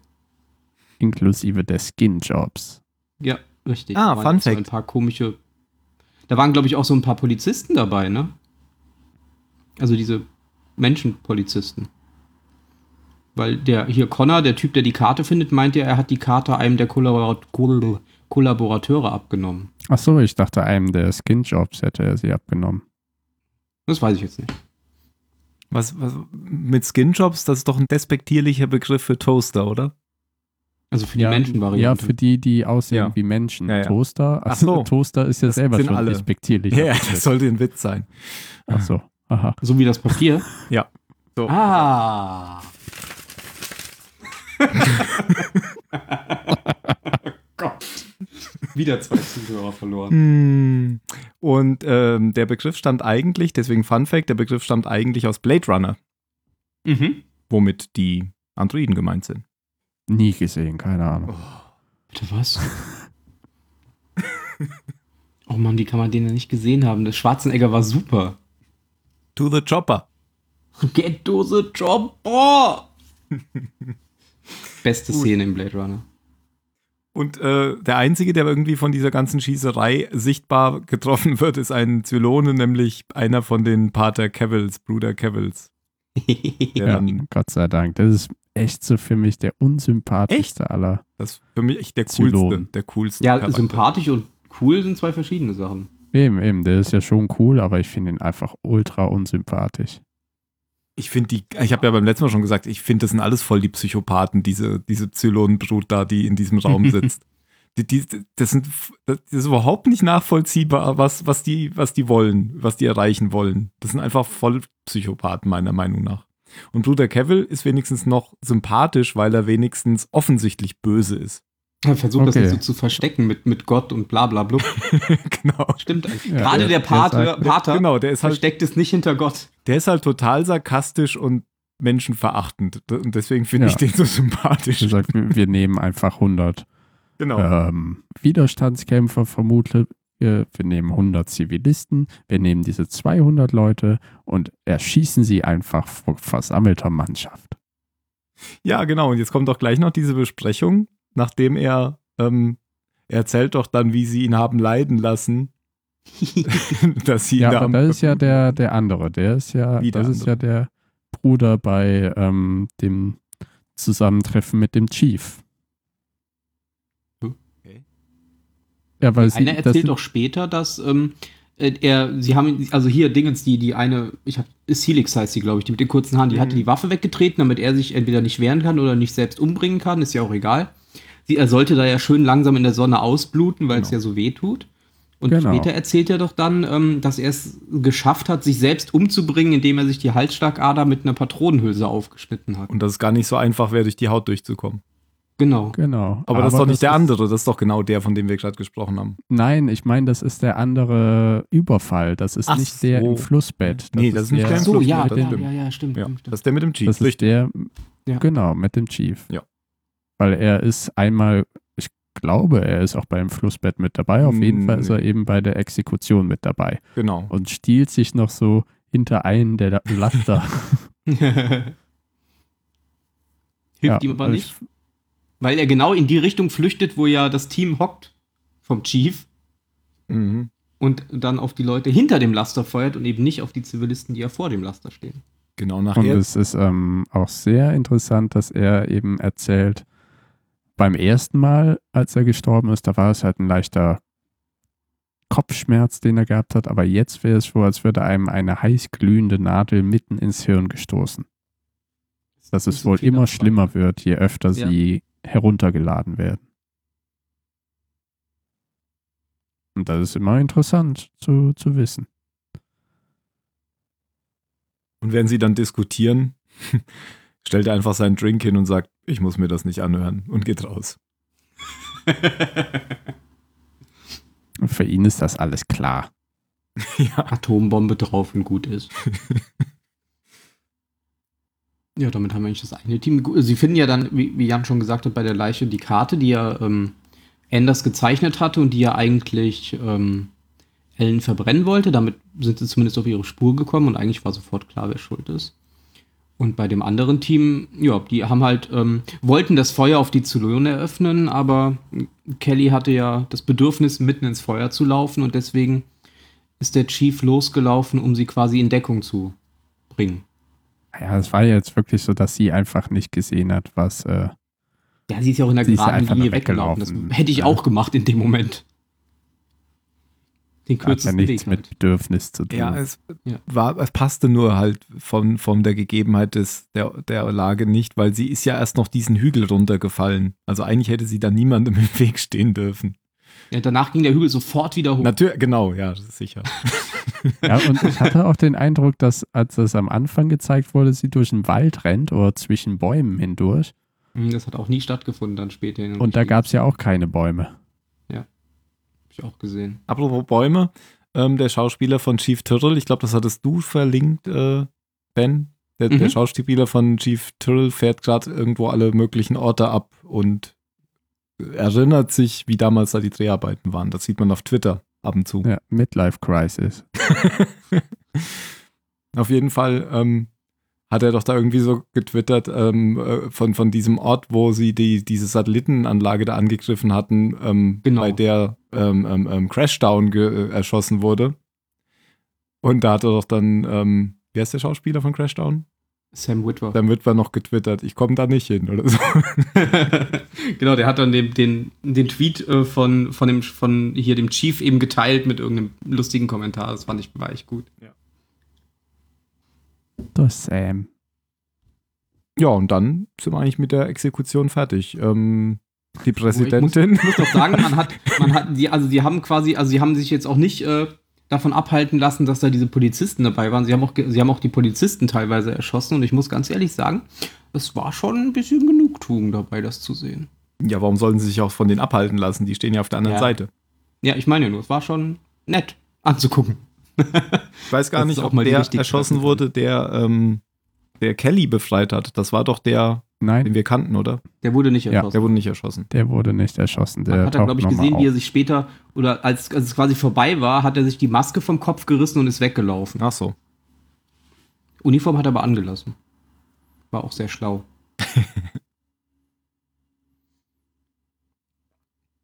Inklusive der Skin-Jobs. Ja, richtig. Ah, Da waren Fun so ein Fact. paar komische. Da waren, glaube ich, auch so ein paar Polizisten dabei, ne? Also diese Menschenpolizisten. Weil der hier Connor, der Typ, der die Karte findet, meint ja, er hat die Karte einem der Kollaborat Koll- Kollaborateure abgenommen. Ach so, ich dachte, einem der Skin-Jobs hätte er sie abgenommen. Das weiß ich jetzt nicht. Was, was mit Skinjobs, das ist doch ein despektierlicher Begriff für Toaster, oder? Also für die ja, Menschenvariante. Ja, für die, die aussehen Ja. wie Menschen. Ja. Toaster, Ach also so. [laughs] Toaster ist ja Das selber schon alle. respektierlich. Ja, das sollte ein Witz sein. Ach so, aha. so wie das Papier. [laughs] Ja. So. Ah. [laughs] Gott. Wieder zwei Zuhörer verloren. Hm. Und ähm, der Begriff stammt eigentlich, deswegen Fun Fact, der Begriff stammt eigentlich aus Blade Runner, Mhm. womit die Androiden gemeint sind. Nie gesehen, keine Ahnung. Bitte was? oh Mann, wie kann man den denn nicht gesehen haben? Der Schwarzenegger war super. To the Chopper. Get to the chopper! [laughs] Beste Gut. Szene im Blade Runner. Und äh, der Einzige, der irgendwie von dieser ganzen Schießerei sichtbar getroffen wird, ist ein Zylone, nämlich einer von den Pater Cavills, Bruder Cavills. [laughs] Ja, Gott sei Dank. Das ist echt so für mich der unsympathischste aller. Das ist für mich echt der coolste. Der coolste. Ja, Charakter. sympathisch und cool sind zwei verschiedene Sachen. Eben, eben, der ist ja schon cool, aber ich finde ihn einfach ultra unsympathisch. Ich finde die, ich habe ja beim letzten Mal schon gesagt, ich finde, das sind alles voll die Psychopathen, diese, diese Zylonenbrut da, die in diesem Raum [laughs] sitzt. die, die, das, sind, das ist überhaupt nicht nachvollziehbar, was, was, die, was die wollen, was die erreichen wollen. Das sind einfach voll Psychopathen, meiner Meinung nach. Und Bruder Cavill ist wenigstens noch sympathisch, weil er wenigstens offensichtlich böse ist. Er versucht das Okay. nicht so zu verstecken mit, mit Gott und bla bla blub. [laughs] genau. Stimmt eigentlich. Ja, Gerade der- der, der Pater, sagt- Pater Genau, der ist halt versteckt es nicht hinter Gott. Der ist halt total sarkastisch und menschenverachtend. Und deswegen finde Ja. ich den so sympathisch. Er sagt, wir wir nehmen einfach 100 Genau. ähm, Widerstandskämpfer vermutlich. Wir, wir nehmen 100 Zivilisten, wir nehmen diese 200 Leute und erschießen sie einfach vor versammelter Mannschaft. Ja, genau. Und jetzt kommt doch gleich noch diese Besprechung, nachdem er, ähm, er erzählt doch dann, wie sie ihn haben leiden lassen. [laughs] dass sie ihn Ja, da aber das ist ja der, der andere. Der ist ja, das ist ja der Bruder bei ähm, dem Zusammentreffen mit dem Chief. Ja, weil sie, Einer erzählt doch später, dass ähm, äh, er, sie haben, also hier Dingens, die, die eine, ich hab, Helix heißt sie, glaube ich, die mit den kurzen Haaren, die Mhm. hatte die Waffe weggetreten, damit er sich entweder nicht wehren kann oder nicht selbst umbringen kann, ist ja auch egal. Sie, er sollte da ja schön langsam in der Sonne ausbluten, weil es Genau. ja so weh tut. Und Genau. später erzählt er doch dann, ähm, dass er es geschafft hat, sich selbst umzubringen, indem er sich die Halsschlagader mit einer Patronenhülse aufgeschnitten hat. Und dass es gar nicht so einfach wäre, durch die Haut durchzukommen. Genau. Genau. Aber, das ist doch nicht der andere, das ist doch genau der, von dem wir gerade gesprochen haben. Nein, ich meine, das ist der andere Überfall. Das ist Ach nicht der so. im Flussbett. Nee, das ist nicht der, der im So, Fluss, ja, das ja, stimmt. ja, ja, stimmt. Ja, stimmt, das ist der mit dem Chief. Das ist richtig. der, Ja. genau, mit dem Chief. Ja. Weil er ist einmal, ich glaube, er ist auch beim Flussbett mit dabei. Auf jeden Fall ist Nee. er eben bei der Exekution mit dabei. Genau. Und stiehlt sich noch so hinter einen der Laster. [laughs] Hilft Ja, ihm aber und nicht, weil er genau in die Richtung flüchtet, wo ja das Team hockt vom Chief Mhm. und dann auf die Leute hinter dem Laster feuert und eben nicht auf die Zivilisten, die ja vor dem Laster stehen. Genau, Und nachher. es ist ähm, auch sehr interessant, dass er eben erzählt, beim ersten Mal, als er gestorben ist, da war es halt ein leichter Kopfschmerz, den er gehabt hat, aber jetzt wäre es so, als würde einem eine heiß glühende Nadel mitten ins Hirn gestoßen. Dass es wohl immer schlimmer wird, je öfter Ja. sie heruntergeladen werden. Und das ist immer interessant zu, zu wissen. Und wenn sie dann diskutieren, [laughs] stellt er einfach seinen Drink hin und sagt, ich muss mir das nicht anhören und geht raus. Und für ihn ist das alles klar. [laughs] ja. Atombombe drauf und gut ist. [laughs] ja, damit haben wir eigentlich das eine Team. Gu- Sie finden ja dann, wie, Jan schon gesagt hat, bei der Leiche die Karte, die ja ähm, Anders gezeichnet hatte und die ja eigentlich ähm, Ellen verbrennen wollte. Damit sind sie zumindest auf ihre Spur gekommen und eigentlich war sofort klar, wer schuld ist. Und bei dem anderen Team, ja, die haben halt, ähm, wollten das Feuer auf die Zylone eröffnen, aber Kelly hatte ja das Bedürfnis, mitten ins Feuer zu laufen und deswegen ist der Chief losgelaufen, um sie quasi in Deckung zu bringen. Ja, es war jetzt wirklich so, dass sie einfach nicht gesehen hat, was. Äh, Ja, sie ist ja auch in der geraden einfach Linie nur weggelaufen. Das weggelaufen. hätte ich Ja. auch gemacht in dem Moment. Den hat ja kürzesten nichts Weg mit halt. Bedürfnis zu tun. Ja, es, Ja. War, es passte nur halt von, von der Gegebenheit des, der, der Lage nicht, weil sie ist ja erst noch diesen Hügel runtergefallen. Also eigentlich hätte sie da niemandem [laughs] im Weg stehen dürfen. Ja, danach ging der Hügel sofort wieder hoch. Natürlich, genau, ja, das ist sicher. [laughs] [laughs] Ja, und ich hatte auch den Eindruck, dass, als das am Anfang gezeigt wurde, sie durch den Wald rennt oder zwischen Bäumen hindurch. Hm, Das hat auch nie stattgefunden dann später. Und da gab es ja auch keine Bäume. Hab ich auch gesehen. Apropos Bäume, ähm, der Schauspieler von Chief Tyrrell, ich glaube, das hattest du verlinkt, äh, Ben. Der, der Mhm. Schauspieler von Chief Tyrrell fährt gerade irgendwo alle möglichen Orte ab und erinnert sich, wie damals da die Dreharbeiten waren. Das sieht man auf Twitter ab und zu. Ja, Midlife Crisis. [laughs] Auf jeden Fall ähm, hat er doch da irgendwie so getwittert ähm, äh, von, von diesem Ort, wo sie die, diese Satellitenanlage da angegriffen hatten, ähm, Genau. bei der ähm, ähm, ähm, Crashdown ge- äh, erschossen wurde. Und da hat er doch dann, ähm, wie heißt der Schauspieler von Crashdown? Sam Witwer. Dann wird man noch getwittert, ich komme da nicht hin oder so. [laughs] genau, der hat dann den, den, den Tweet äh, von, von, dem, von hier dem Chief eben geteilt mit irgendeinem lustigen Kommentar. Das fand ich, war echt gut. Ja. Das Sam. Ja, und dann sind wir eigentlich mit der Exekution fertig. Ähm, die Präsidentin. Ich muss, ich muss doch sagen, man hat, man hat die, also die haben quasi, also die haben sich jetzt auch nicht äh, davon abhalten lassen, dass da diese Polizisten dabei waren. Sie haben auch, sie haben auch die Polizisten teilweise erschossen und ich muss ganz ehrlich sagen, es war schon ein bisschen Genugtuung dabei, das zu sehen. Ja, warum sollten sie sich auch von denen abhalten lassen? Die stehen ja auf der anderen Ja. Seite. Ja, ich meine ja nur, es war schon nett [laughs] anzugucken. Ich weiß gar nicht, ob der erschossen wurde, der, ähm, der Kelly befreit hat. Das war doch der, den Nein, wir kannten, oder? Der wurde nicht Ja, erschossen. Der wurde nicht erschossen. der wurde nicht erschossen. Der Man hat er, glaube ich, gesehen, wie er sich später, oder als, als es quasi vorbei war, hat er sich die Maske vom Kopf gerissen und ist weggelaufen. Ach so. Uniform hat er aber angelassen. War auch sehr schlau. [laughs]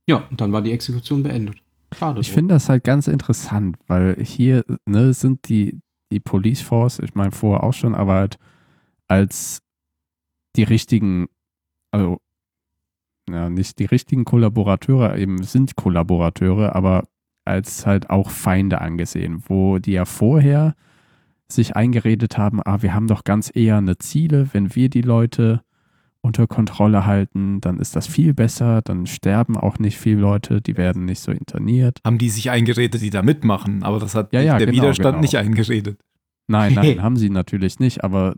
ja, und dann war die Exekution beendet. Schade. Ich finde das halt ganz interessant, weil hier ne, sind die, die Police Force, ich meine vorher auch schon, aber halt als die richtigen, also ja, nicht die richtigen Kollaborateure, eben sind Kollaborateure, aber als halt auch Feinde angesehen, wo die ja vorher sich eingeredet haben, ah, wir haben doch ganz eher eine Ziele, wenn wir die Leute unter Kontrolle halten, dann ist das viel besser, dann sterben auch nicht viele Leute, die werden nicht so interniert. Haben die sich eingeredet, die da mitmachen, aber das hat Ja, ja, der genau, Widerstand genau. nicht eingeredet. Nein, nein, [laughs] haben sie natürlich nicht, aber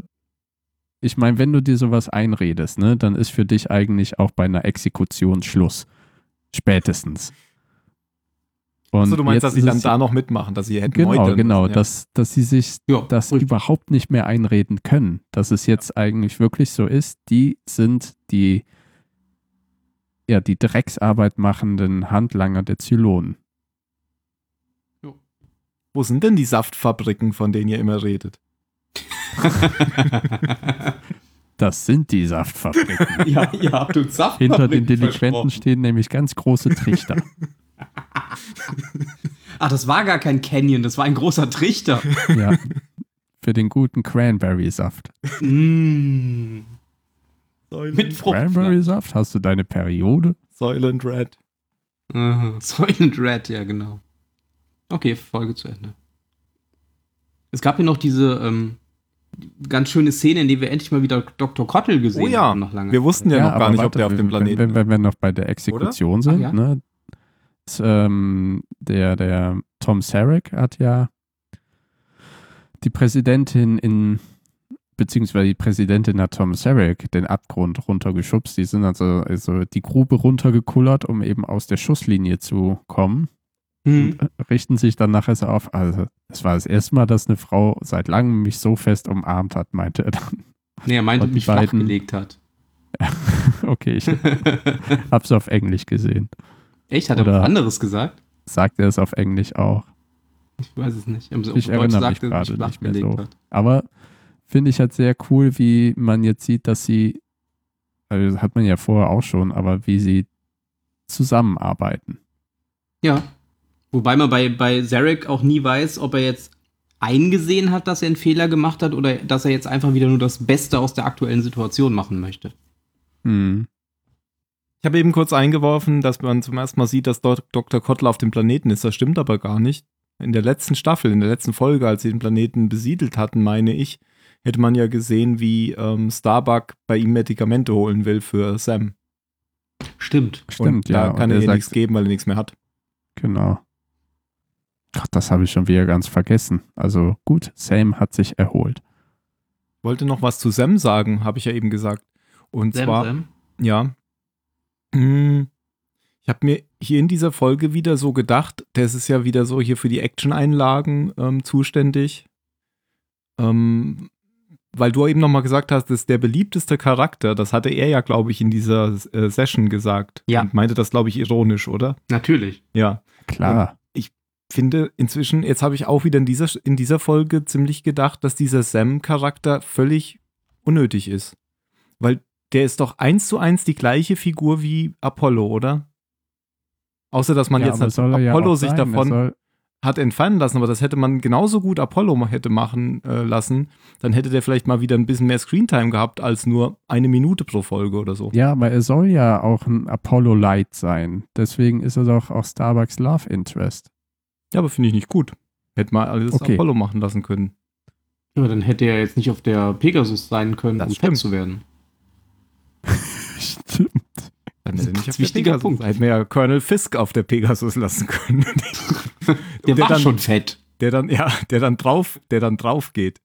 ich meine, wenn du dir sowas einredest, ne, dann ist für dich eigentlich auch bei einer Exekution Schluss. Spätestens. Und Also du meinst, dass sie dann da noch mitmachen, dass sie hätten Genau, meutern genau, ja. dass, dass sie sich ja, das richtig. überhaupt nicht mehr einreden können, dass es jetzt eigentlich wirklich so ist, die sind die ja, die Drecksarbeit machenden Handlanger der Zylonen. Wo sind denn die Saftfabriken, von denen ihr immer redet? [laughs] Das sind die Saftfabriken. [laughs] ja, ihr habt uns Saft Hinter den Delinquenten stehen nämlich ganz große Trichter. Ach, [laughs] das war gar kein Canyon, das war ein großer Trichter. Ja. Für den guten Cranberry-Saft. mm. Mit Frucht. Cranberry-Saft? Hast du deine Periode? Soylent Red. Aha, Soylent Red, ja, genau. Okay, Folge zu Ende. Es gab hier noch diese ähm, ganz schöne Szene, in der wir endlich mal wieder Dr. Kottel gesehen Oh ja, haben nach langer wir wussten ja, noch aber gar nicht, ob warte, der auf dem wenn- Planeten Wenn, wenn wir noch bei der Exekution sind, Ach ja? ne? ist, ähm, der, der Tom Sarek hat ja die Präsidentin in, beziehungsweise die Präsidentin hat Tom Sarek den Abgrund runtergeschubst. Die sind also, also die Grube runtergekullert, um eben aus der Schusslinie zu kommen. Hm. richten sich dann nachher so auf. Also, es war das erste Mal, dass eine Frau seit langem mich so fest umarmt hat, meinte er dann. Nee, er meinte, Und mich beiden- gelegt hat. [laughs] okay, ich [laughs] hab's auf Englisch gesehen. Echt? Hat er was anderes gesagt? Sagt er es auf Englisch auch. Ich weiß es nicht. Im, Ich erinnere mich sagt er, gerade nicht mehr so. hat. Aber finde ich halt sehr cool, wie man jetzt sieht, dass sie, also das hat man ja vorher auch schon, aber wie sie zusammenarbeiten. Ja. Wobei man bei, bei Zarek auch nie weiß, ob er jetzt eingesehen hat, dass er einen Fehler gemacht hat oder dass er jetzt einfach wieder nur das Beste aus der aktuellen Situation machen möchte. Hm. Ich habe eben kurz eingeworfen, dass man zum ersten Mal sieht, dass dort Dr. Kottler auf dem Planeten ist. Das stimmt aber gar nicht. In der letzten Staffel, in der letzten Folge, als sie den Planeten besiedelt hatten, meine ich, hätte man ja gesehen, wie ähm, Starbuck bei ihm Medikamente holen will für Sam. Stimmt. Stimmt, Und ja. da kann und er ihr nichts geben, weil er nichts mehr hat. Genau. Ach, das habe ich schon wieder ganz vergessen. Also gut, Sam hat sich erholt. Wollte noch was zu Sam sagen, habe ich ja eben gesagt. Und Sam, zwar, Sam. ja, hm, ich habe mir hier in dieser Folge wieder so gedacht, das ist ja wieder so hier für die Action-Einlagen ähm, zuständig. Ähm, weil du eben nochmal gesagt hast, das ist der beliebteste Charakter. Das hatte er ja, glaube ich, in dieser äh, Session gesagt. Ja. Und meinte das, glaube ich, ironisch, oder? Natürlich. Ja. Klar. Finde inzwischen, jetzt habe ich auch wieder in dieser, in dieser Folge ziemlich gedacht, dass dieser Sam-Charakter völlig unnötig ist. Weil der ist doch eins zu eins die gleiche Figur wie Apollo, oder? Außer, dass man ja, jetzt hat ja Apollo auch sich sein. davon. Hat entfernen lassen, aber das hätte man genauso gut Apollo hätte machen äh, lassen, dann hätte der vielleicht mal wieder ein bisschen mehr Screentime gehabt als nur eine Minute pro Folge oder so. Ja, aber er soll ja auch ein Apollo Light sein. Deswegen ist er doch auch Starbucks Love Interest. Ja, aber finde ich nicht gut. Hätte mal alles Okay. Apollo machen lassen können. Aber dann hätte er jetzt nicht auf der Pegasus sein können, Das um stimmt. fett zu werden. [laughs] Stimmt. Dann hätte er nicht Das auf ist der wichtiger Pegasus. Punkt. Da hätten wir ja Colonel Fisk auf der Pegasus lassen können. [laughs] Der, war dann, schon fett. Der dann, ja, der dann drauf, der dann drauf geht.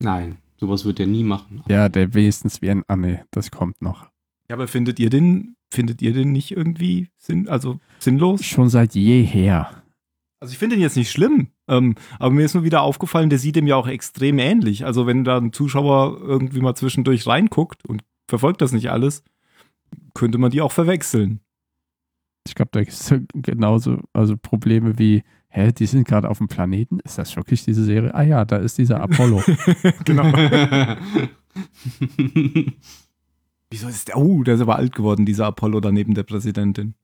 Nein, sowas wird er nie machen. Ja, der wenigstens wie ein. Ah, nee, das kommt noch. Ja, aber findet ihr den, findet ihr den nicht irgendwie sinn, also sinnlos? Schon seit jeher. Also ich finde ihn jetzt nicht schlimm, ähm, aber mir ist nur wieder aufgefallen, der sieht ihm ja auch extrem ähnlich. Also wenn da ein Zuschauer irgendwie mal zwischendurch reinguckt und verfolgt das nicht alles, könnte man die auch verwechseln. Ich glaube, da gibt es genauso also Probleme wie, hä, die sind gerade auf dem Planeten? Ist das wirklich diese Serie? Ah ja, da ist dieser Apollo. [laughs] genau. [laughs] Wieso ist der? Oh, der ist aber alt geworden, dieser Apollo da neben der Präsidentin.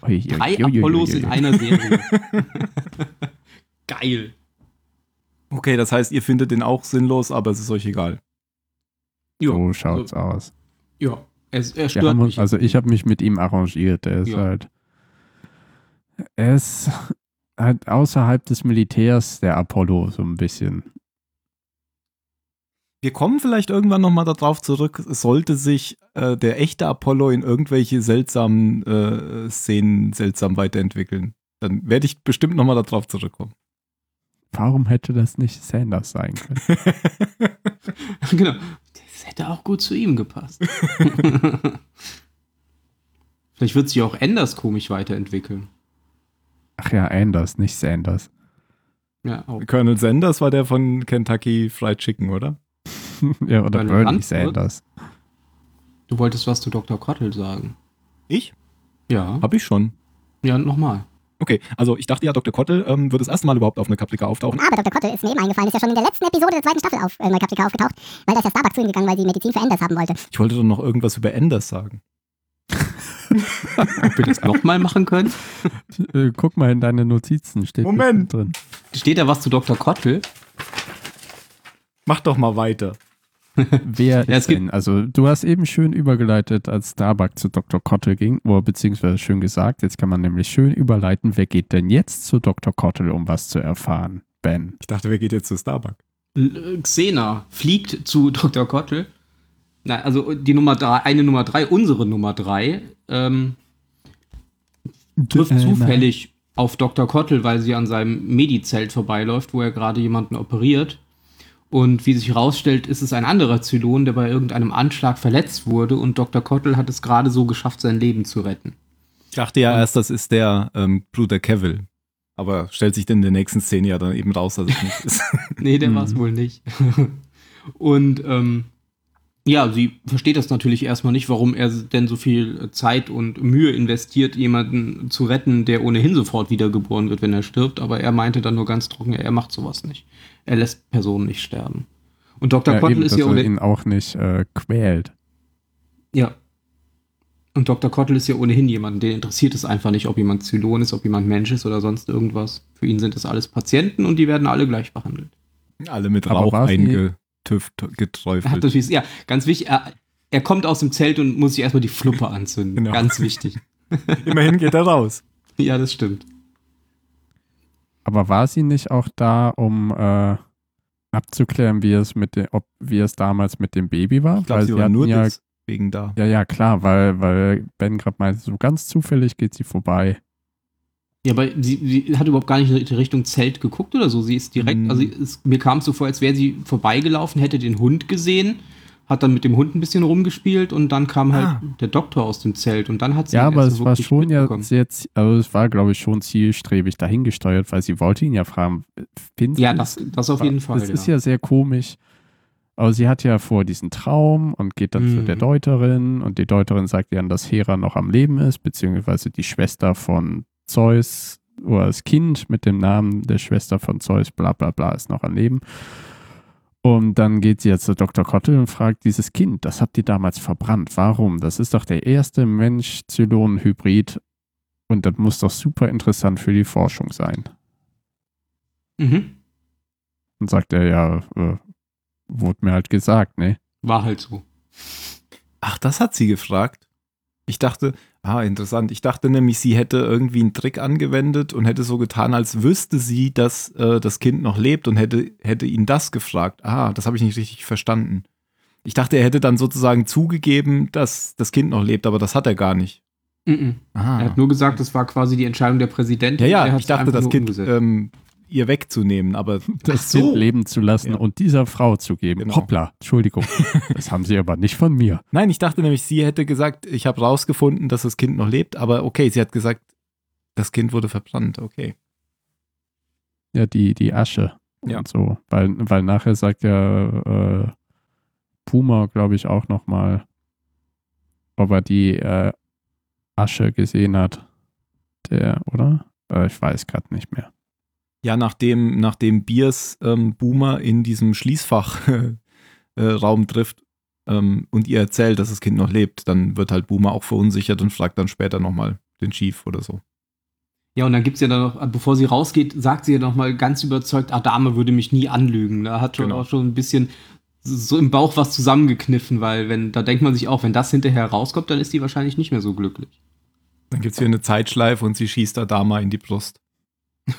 Drei Apollos in einer Serie. [laughs] Geil. Okay, das heißt, ihr findet den auch sinnlos, aber es ist euch egal. Ja, So schaut's also, aus. ja. Er, er stört mich. also ich habe mich mit ihm arrangiert. Er ist Ja. halt. Er ist halt außerhalb des Militärs der Apollo so ein bisschen. Wir kommen vielleicht irgendwann nochmal darauf zurück, sollte sich äh, der echte Apollo in irgendwelche seltsamen äh, Szenen seltsam weiterentwickeln. Dann werde ich bestimmt nochmal darauf zurückkommen. Warum hätte das nicht Sanders sein können? [laughs] genau. Das hätte auch gut zu ihm gepasst. [laughs] Vielleicht wird sich auch Enders komisch weiterentwickeln. Ach ja, Anders, nicht Sanders. Ja, auch. Colonel Sanders war der von Kentucky Fried Chicken, oder? [laughs] ja, oder Bernie Landwirt? Sanders. Du wolltest was zu Dr. Kottel sagen. Ich? Ja. Hab ich schon. Ja, nochmal. Okay, also ich dachte ja, Dr. Kottel ähm, wird das erste Mal überhaupt auf einer Caprica auftauchen. Aber Dr. Kottel ist mir eben eingefallen, ist ja schon in der letzten Episode der zweiten Staffel auf äh, Neukaprika aufgetaucht, weil da ist ja Starbucks zu ihm gegangen, weil sie Medizin für Enders haben wollte. Ich wollte doch noch irgendwas über Enders sagen. [laughs] Ob wir das nochmal machen können? [laughs] Äh, guck mal in deine Notizen, steht Moment. drin. Steht da was zu Dr. Kottel? Mach doch mal weiter. [laughs] Wer Ja, es ist denn? Also, du hast eben schön übergeleitet, als Starbuck zu Dr. Kottel ging, oder beziehungsweise schön gesagt, jetzt kann man nämlich schön überleiten, wer geht denn jetzt zu Dr. Kottel, um was zu erfahren? Ben. Ich dachte, wer geht jetzt zu Starbucks? L- äh, Xena fliegt zu [laughs] Dr. Kottel. Na, also die Nummer drei, eine Nummer drei, unsere Nummer drei, ähm, trifft Äh, zufällig auf Dr. Kottel, weil sie an seinem Medizelt vorbeiläuft, wo er gerade jemanden operiert. Und wie sich herausstellt, ist es ein anderer Zylon, der bei irgendeinem Anschlag verletzt wurde und Dr. Kottel hat es gerade so geschafft, sein Leben zu retten. Ich dachte ja erst, das ist der ähm, Bruder Cavill. Aber stellt sich denn in der nächsten Szene ja dann eben raus, dass es nicht ist. [laughs] Nee, der Mhm. war es wohl nicht. [laughs] und ähm, ja, sie versteht das natürlich erstmal nicht, warum er denn so viel Zeit und Mühe investiert, jemanden zu retten, der ohnehin sofort wiedergeboren wird, wenn er stirbt. Aber er meinte dann nur ganz trocken, er macht sowas nicht. Er lässt Personen nicht sterben. Und Dr. Ja, Kottel eben, ist ja er ohnehin. ihn auch nicht äh, quält. Ja. Und Dr. Kottel ist ja ohnehin jemand, den interessiert es einfach nicht, ob jemand Zylon ist, ob jemand Mensch ist oder sonst irgendwas. Für ihn sind es alles Patienten und die werden alle gleich behandelt. Alle mit Rauch eingetüft, Er hat geträufelt. natürlich, ja, ganz wichtig, er, er kommt aus dem Zelt und muss sich erstmal die Fluppe anzünden. [laughs] Genau. Ganz wichtig. [laughs] Immerhin geht er raus. Ja, das stimmt. Aber war sie nicht auch da, um äh, abzuklären, wie es mit dem, ob wie es damals mit dem Baby war? Ich glaube, sie war hatten nur ja, deswegen da. ja, ja, klar, weil, weil Ben gerade meinte, so ganz zufällig geht sie vorbei. Ja, aber sie, sie hat überhaupt gar nicht in die Richtung Zelt geguckt oder so. Sie ist direkt, Mhm. also es, mir kam es so vor, als wäre sie vorbeigelaufen, hätte den Hund gesehen, hat dann mit dem Hund ein bisschen rumgespielt und dann kam halt Ah. der Doktor aus dem Zelt und dann hat sie Ja, aber es war schon ja sehr, also es war, glaube ich, schon zielstrebig dahingesteuert, weil sie wollte ihn ja fragen, findest Ja, das, das auf jeden Fall. Das ist ja sehr komisch. Aber sie hat ja vor diesen Traum und geht dann zu Mhm. der Deuterin und die Deuterin sagt ihr dann, dass Hera noch am Leben ist, beziehungsweise die Schwester von Zeus oder das Kind mit dem Namen der Schwester von Zeus, bla bla bla, ist noch am Leben. Und dann geht sie jetzt zu Dr. Kottel und fragt, dieses Kind, das habt ihr damals verbrannt. Warum? Das ist doch der erste Mensch-Zylon-Hybrid Und das muss doch super interessant für die Forschung sein. Mhm. Und sagt er, ja, äh, wurde mir halt gesagt, ne? War halt so. Ach, das hat sie gefragt. Ich dachte, ah, interessant. Ich dachte nämlich, sie hätte irgendwie einen Trick angewendet und hätte so getan, als wüsste sie, dass äh, das Kind noch lebt und hätte, hätte ihn das gefragt. Ah, das habe ich nicht richtig verstanden. Ich dachte, er hätte dann sozusagen zugegeben, dass das Kind noch lebt, aber das hat er gar nicht. Mhm. Ah. Er hat nur gesagt, das war quasi die Entscheidung der Präsidentin. ja, ja, ich dachte, das Kind ähm, ihr wegzunehmen, aber [laughs] Das so. Kind leben zu lassen Ja. und dieser Frau zu geben. Genau. Hoppla, Entschuldigung. [laughs] das haben sie aber nicht von mir. Nein, ich dachte nämlich, sie hätte gesagt, ich habe rausgefunden, dass das Kind noch lebt, aber okay, sie hat gesagt, das Kind wurde verbrannt, okay. Ja, die, die Asche Ja. und so. Weil, weil nachher sagt ja äh, Puma, glaube ich, auch nochmal, ob er die äh, Asche gesehen hat. Der, oder? Äh, ich weiß gerade nicht mehr. Ja, nachdem, nachdem Biers ähm, Boomer in diesem Schließfachraum [laughs] äh, trifft ähm, und ihr erzählt, dass das Kind noch lebt, dann wird halt Boomer auch verunsichert und fragt dann später nochmal den Chief oder so. Ja, und dann gibt es ja dann noch, bevor sie rausgeht, sagt sie ja noch mal ganz überzeugt, Adame würde mich nie anlügen. Da hat schon Genau. auch schon ein bisschen so im Bauch was zusammengekniffen, weil wenn, da denkt man sich auch, wenn das hinterher rauskommt, dann ist die wahrscheinlich nicht mehr so glücklich. Dann gibt es hier eine Zeitschleife und sie schießt Adama in die Brust. [laughs]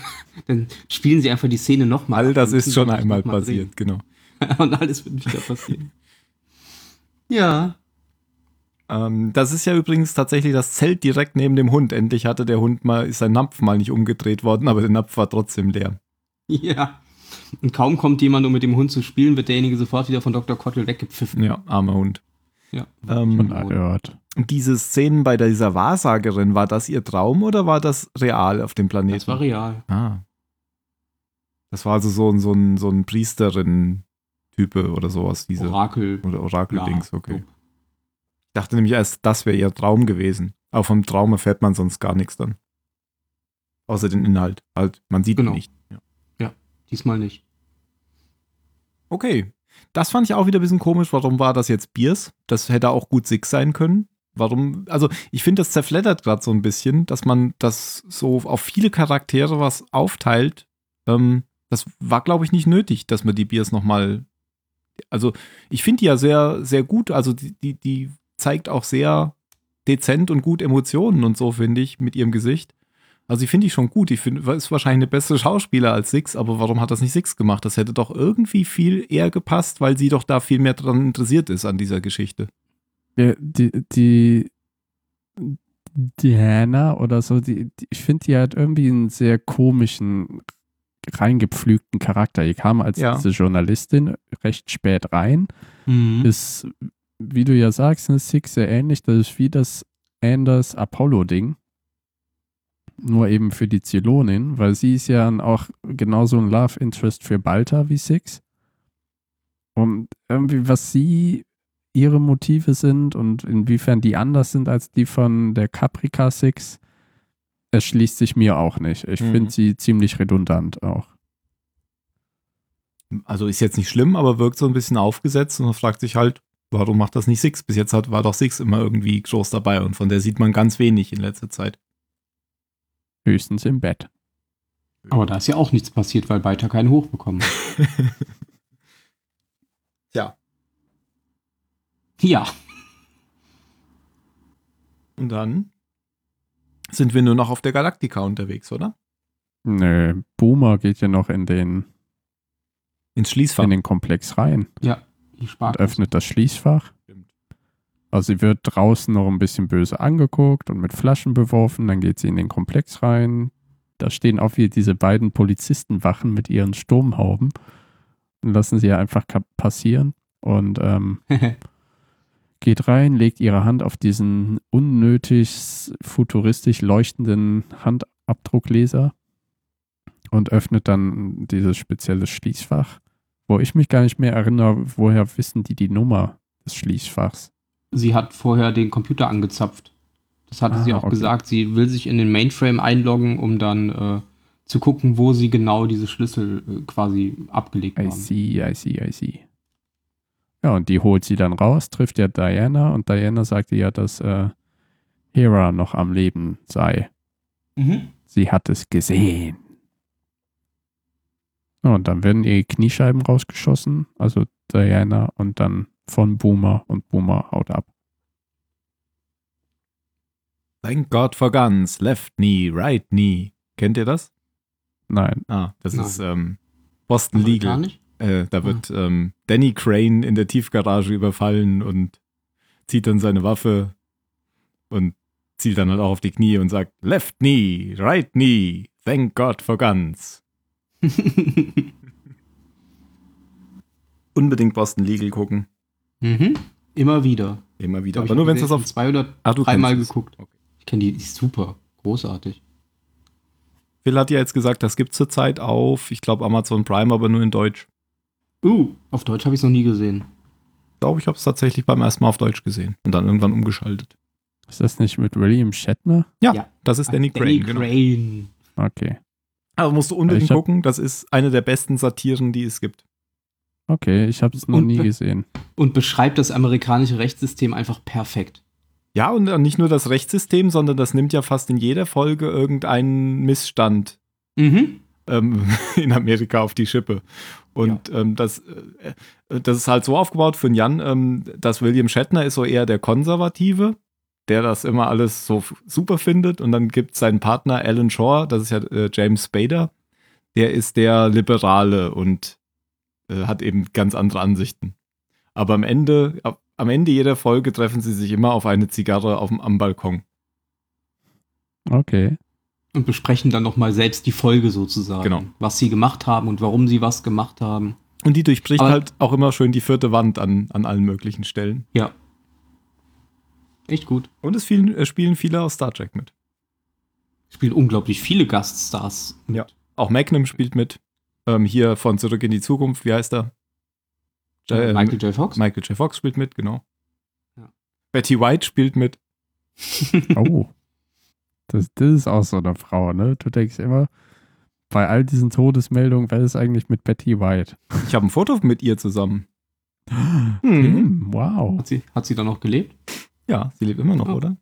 Dann spielen sie einfach die Szene nochmal. All das ist schon einmal passiert, genau. [laughs] Und alles wird wieder passieren. [laughs] ja. Ähm, das ist ja übrigens tatsächlich das Zelt direkt neben dem Hund. Endlich hatte der Hund mal, ist sein Napf mal nicht umgedreht worden, aber der Napf war trotzdem leer. Ja. Und kaum kommt jemand, um mit dem Hund zu spielen, wird derjenige sofort wieder von Dr. Kottel weggepfiffen. Ja, armer Hund. Ja. Ähm. Und diese Szenen bei dieser Wahrsagerin, war das ihr Traum oder war das real auf dem Planeten? Das war real. Ah. Das war also so ein, so ein, so ein Priesterin-Type oder sowas, diese. Orakel. Oder Orakel-Dings, Ja, okay. Ich dachte nämlich erst, das wäre ihr Traum gewesen. Aber vom Traum erfährt man sonst gar nichts dann. Außer den Inhalt. Halt, man sieht Genau. ihn nicht. Ja. Diesmal nicht. Okay. Das fand ich auch wieder ein bisschen komisch. Warum war das jetzt Biers? Das hätte auch gut Six sein können. Warum? Also, ich finde, das zerfleddert gerade so ein bisschen, dass man das so auf viele Charaktere was aufteilt. Ähm, das war, glaube ich, nicht nötig, dass man die Biers nochmal. Also, ich finde die ja sehr, sehr gut. Also, die, die, die zeigt auch sehr dezent und gut Emotionen und so, finde ich, mit ihrem Gesicht. Also, ich finde die schon gut. Ich finde, ist wahrscheinlich eine bessere Schauspieler als Six, aber warum hat das nicht Six gemacht? Das hätte doch irgendwie viel eher gepasst, weil sie doch da viel mehr dran interessiert ist an dieser Geschichte. Ja, die, die Diana oder so, die, die, ich finde, die hat irgendwie einen sehr komischen, reingepflügten Charakter. Die kam als Ja. diese Journalistin recht spät rein. Mhm. Ist, wie du ja sagst, eine Six sehr ähnlich. Das ist wie das Anders Apollo-Ding. Nur eben für die Zylonin, weil sie ist ja auch genauso ein Love Interest für Balta wie Six. Und irgendwie, was sie ihre Motive sind und inwiefern die anders sind als die von der Caprica Six, erschließt sich mir auch nicht. Ich Mhm. finde sie ziemlich redundant auch. Also ist jetzt nicht schlimm, aber wirkt so ein bisschen aufgesetzt und man fragt sich halt, warum macht das nicht Six? Bis jetzt hat, war doch Six immer irgendwie groß dabei und von der sieht man ganz wenig in letzter Zeit. Höchstens im Bett. Aber da ist ja auch nichts passiert, weil Beiter keinen Hoch bekommen. [laughs] Ja. Und dann sind wir nur noch auf der Galactica unterwegs, oder? Nö, Boomer geht ja noch in den, Ins Schließfach. in den Komplex rein Ja. Die und Sparkasse. öffnet das Schließfach. Stimmt. Also sie wird draußen noch ein bisschen böse angeguckt und mit Flaschen beworfen. Dann geht sie in den Komplex rein. Da stehen auch wieder diese beiden Polizistenwachen mit ihren Sturmhauben und lassen sie ja einfach passieren. Und ähm, [laughs] geht rein, legt ihre Hand auf diesen unnötig futuristisch leuchtenden Handabdruckleser und öffnet dann dieses spezielle Schließfach, wo ich mich gar nicht mehr erinnere, woher wissen die die Nummer des Schließfachs. sie hat vorher den Computer angezapft. Das hatte Ah, sie auch okay. gesagt. Sie will sich in den Mainframe einloggen, um dann äh, zu gucken, wo sie genau diese Schlüssel äh, quasi abgelegt I haben. see, I see, I see. Ja, und die holt sie dann raus, trifft ja Diana und Diana sagte ja, dass äh, Hera noch am Leben sei. Mhm. Sie hat es gesehen. Ja, Und dann werden ihr Kniescheiben rausgeschossen, also Diana und dann von Boomer und Boomer haut ab. Thank God for Guns, Left Knee, Right Knee. Kennt ihr das? Nein. Ah, das Nein. ist ähm, Boston Legal. Gar nicht? Äh, da wird ähm, Danny Crane in der Tiefgarage überfallen und zieht dann seine Waffe und zielt dann halt auch auf die Knie und sagt Left Knee, Right Knee, Thank God for Guns. [laughs] Unbedingt Boston Legal gucken. mhm. Immer wieder. Immer wieder. Aber nur wenn es das auf zwei oder Ah, du dreimal es. geguckt. Okay. Ich kenne die, die ist super. Großartig. Phil hat ja jetzt gesagt, das gibt zurzeit auf, ich glaube, Amazon Prime, aber nur in Deutsch. Uh, auf Deutsch habe ich es noch nie gesehen. Ich glaube, ich habe es tatsächlich beim ersten Mal auf Deutsch gesehen und dann irgendwann umgeschaltet. Ist das nicht mit William Shatner? Ja, Ja. das ist Danny Crane. Genau. Crane. Okay. Aber musst du unbedingt Ich hab- gucken, das ist eine der besten Satiren, die es gibt. Okay, ich habe es noch Und- nie gesehen. Und beschreibt das amerikanische Rechtssystem einfach perfekt. Ja, und nicht nur das Rechtssystem, sondern das nimmt ja fast in jeder Folge irgendeinen Missstand Mhm. Ähm, [laughs] in Amerika auf die Schippe. Und ähm, das, äh, das ist halt so aufgebaut für den Jan, ähm, dass William Shatner ist so eher der Konservative, der das immer alles so super findet. Und dann gibt es seinen Partner Alan Shaw, das ist ja äh, James Spader, der ist der Liberale und äh, hat eben ganz andere Ansichten. Aber am Ende, ab- am Ende jeder Folge treffen sie sich immer auf eine Zigarre auf dem, am Balkon. Okay. Und besprechen dann nochmal selbst die Folge sozusagen. Genau. Was sie gemacht haben und warum sie was gemacht haben. Und die durchbricht Aber- halt auch immer schön die vierte Wand an, an allen möglichen Stellen. Ja. Echt gut. Und es vielen, äh, spielen viele aus Star Trek mit. Spielt unglaublich viele Gaststars. Ja. Auch Magnum spielt mit. Ähm, hier von Zurück in die Zukunft, wie heißt er? Äh, Michael J. Fox. Michael J. Fox spielt mit, genau. Ja. Betty White spielt mit. [laughs] Oh. Das, das ist auch so eine Frau, ne? Du denkst immer, bei all diesen Todesmeldungen, wer ist eigentlich mit Betty White? Ich habe ein Foto mit ihr zusammen. Mhm. Hm, wow. Hat sie, hat sie dann noch gelebt? Ja, sie lebt immer noch, Oh. oder?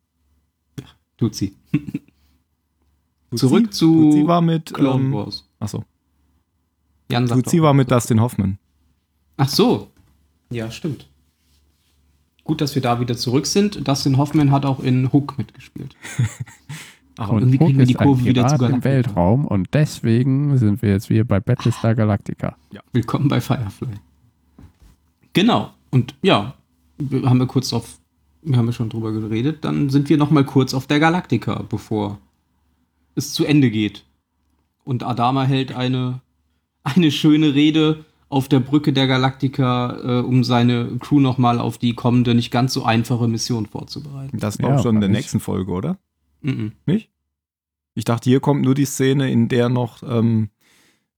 Tut sie. Tutsi- Zurück zu Tutsi war mit. Clone Ähm, Wars. achso. Jan sagt Tutsi war mit Dustin Hoffman. Ach so. Ja, stimmt. Gut, dass wir da wieder zurück sind. Dustin Hoffman hat auch in Hook mitgespielt. [laughs] Ach, Und irgendwie Hook kriegen wir die ist ein Kurve wieder zu Pirat im Galactica. Weltraum und deswegen sind wir jetzt wieder bei Battlestar Galactica. Willkommen bei Firefly. Genau. Und ja, wir haben wir kurz drauf, wir haben ja schon drüber geredet. Dann sind wir noch mal kurz auf der Galactica, bevor es zu Ende geht. Und Adama hält eine, eine schöne Rede auf der Brücke der Galactica, äh, um seine Crew noch mal auf die kommende, nicht ganz so einfache Mission vorzubereiten. das war Ja, auch schon in der nächsten Folge, oder? Mhm. Nicht? Ich dachte, hier kommt nur die Szene, in der noch ähm,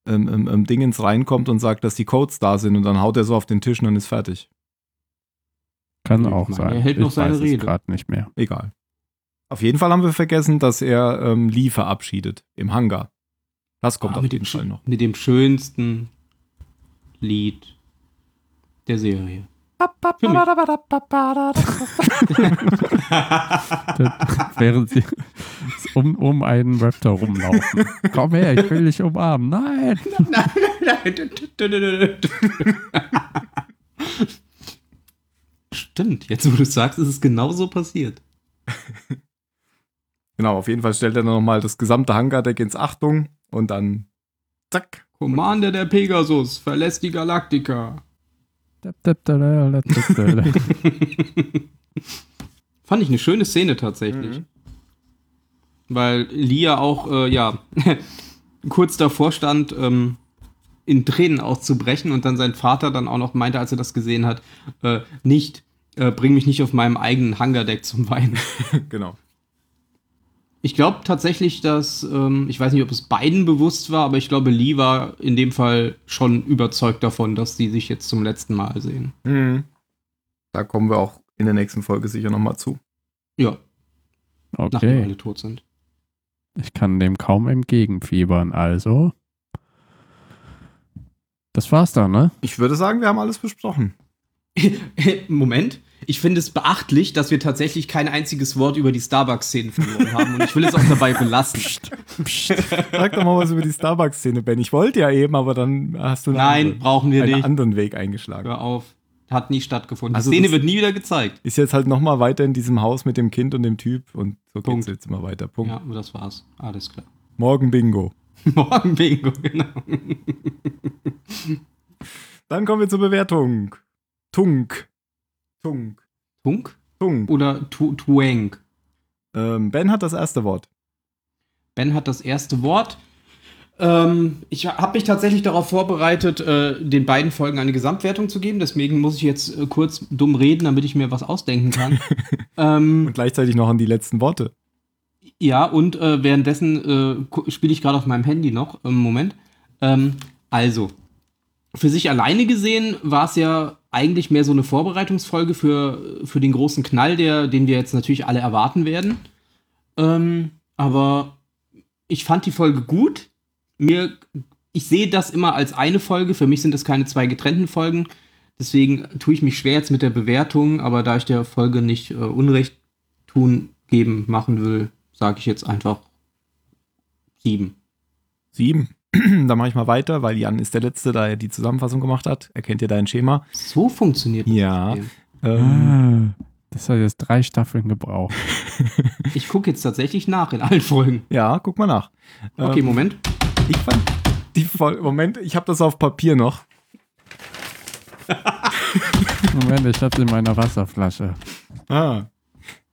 ähm, ähm, ähm, Dingens reinkommt und sagt, dass die Codes da sind und dann haut er so auf den Tisch und dann ist fertig. Kann Ich auch meine, sein. er hält ich noch seine weiß Rede. es gerade nicht mehr. Egal. Auf jeden Fall haben wir vergessen, dass er ähm, Lee verabschiedet im Hangar. Das kommt Ah, auf jeden Fall noch. mit dem schönsten Lied der Serie. Während sie um, um einen Raptor rumlaufen. Komm her, ich will dich umarmen. Nein! Stimmt, jetzt wo du es sagst, ist es genauso passiert. Genau, auf jeden Fall stellt er nochmal das gesamte Hangardeck ins Achtung und dann zack. Commander der Pegasus verlässt die Galaktika. [laughs] Fand ich eine schöne Szene tatsächlich. Mhm. Weil Lia auch, äh, ja, [laughs] kurz davor stand, ähm, in Tränen auszubrechen und dann sein Vater dann auch noch meinte, als er das gesehen hat, äh, nicht, äh, bring mich nicht auf meinem eigenen Hangardeck zum Weinen. [laughs] genau. Ich glaube tatsächlich, dass, ähm, ich weiß nicht, ob es beiden bewusst war, aber ich glaube, Lee war in dem Fall schon überzeugt davon, dass die sich jetzt zum letzten Mal sehen. Mhm. Da kommen wir auch in der nächsten Folge sicher nochmal zu. Ja, nachdem Okay, alle tot sind. ich kann dem kaum entgegenfiebern. Also, das war's dann, ne? Ich würde sagen, wir haben alles besprochen. [laughs] Moment. Ich finde es beachtlich, dass wir tatsächlich kein einziges Wort über die Starbucks-Szene verloren haben und ich will es auch dabei belassen. Sag doch mal was über die Starbucks-Szene, Ben. Ich wollte ja eben, aber dann hast du einen, Nein, anderen, brauchen wir einen nicht. anderen Weg eingeschlagen. Hör auf. Hat nie stattgefunden. Also die Szene wird nie wieder gezeigt. Ist jetzt halt nochmal weiter in diesem Haus mit dem Kind und dem Typ und so Punkt. geht's jetzt immer weiter. Punkt. Ja, das war's. Alles klar. Morgen Bingo. [laughs] Morgen Bingo, genau. Dann kommen wir zur Bewertung. Tunk. Tunk. Tunk Tunk. oder Tu- Tueng? Ähm, ben hat das erste Wort. Ben hat das erste Wort. Ähm, ich habe mich tatsächlich darauf vorbereitet, äh, den beiden Folgen eine Gesamtwertung zu geben. Deswegen muss ich jetzt äh, kurz dumm reden, damit ich mir was ausdenken kann. [laughs] ähm, Und gleichzeitig noch an die letzten Worte. ja, und äh, währenddessen äh, spiele ich gerade auf meinem Handy noch. Im Moment. Ähm, also, für sich alleine gesehen war es ja eigentlich mehr so eine Vorbereitungsfolge für, für den großen Knall, der, den wir jetzt natürlich alle erwarten werden. Ähm, aber ich fand die Folge gut. Mir, ich sehe das immer als eine Folge. Für mich sind es keine zwei getrennten Folgen. Deswegen tue ich mich schwer jetzt mit der Bewertung, aber da ich der Folge nicht äh, Unrecht tun, geben, machen will, sage ich jetzt einfach sieben. Sieben. [clears throat] Dann mache ich mal weiter, weil Jan ist der Letzte, da er die Zusammenfassung gemacht hat. Erkennt ihr dein Schema? So funktioniert das. Ja. Ähm, Ah, das hat jetzt drei Staffeln gebraucht. [laughs] Ich gucke jetzt tatsächlich nach in allen Folgen. ja, guck mal nach. Okay, Ähm, Moment. Ich fand die Folge. Moment, ich habe das auf Papier noch. [laughs] Moment, ich hab's in meiner Wasserflasche. Ah.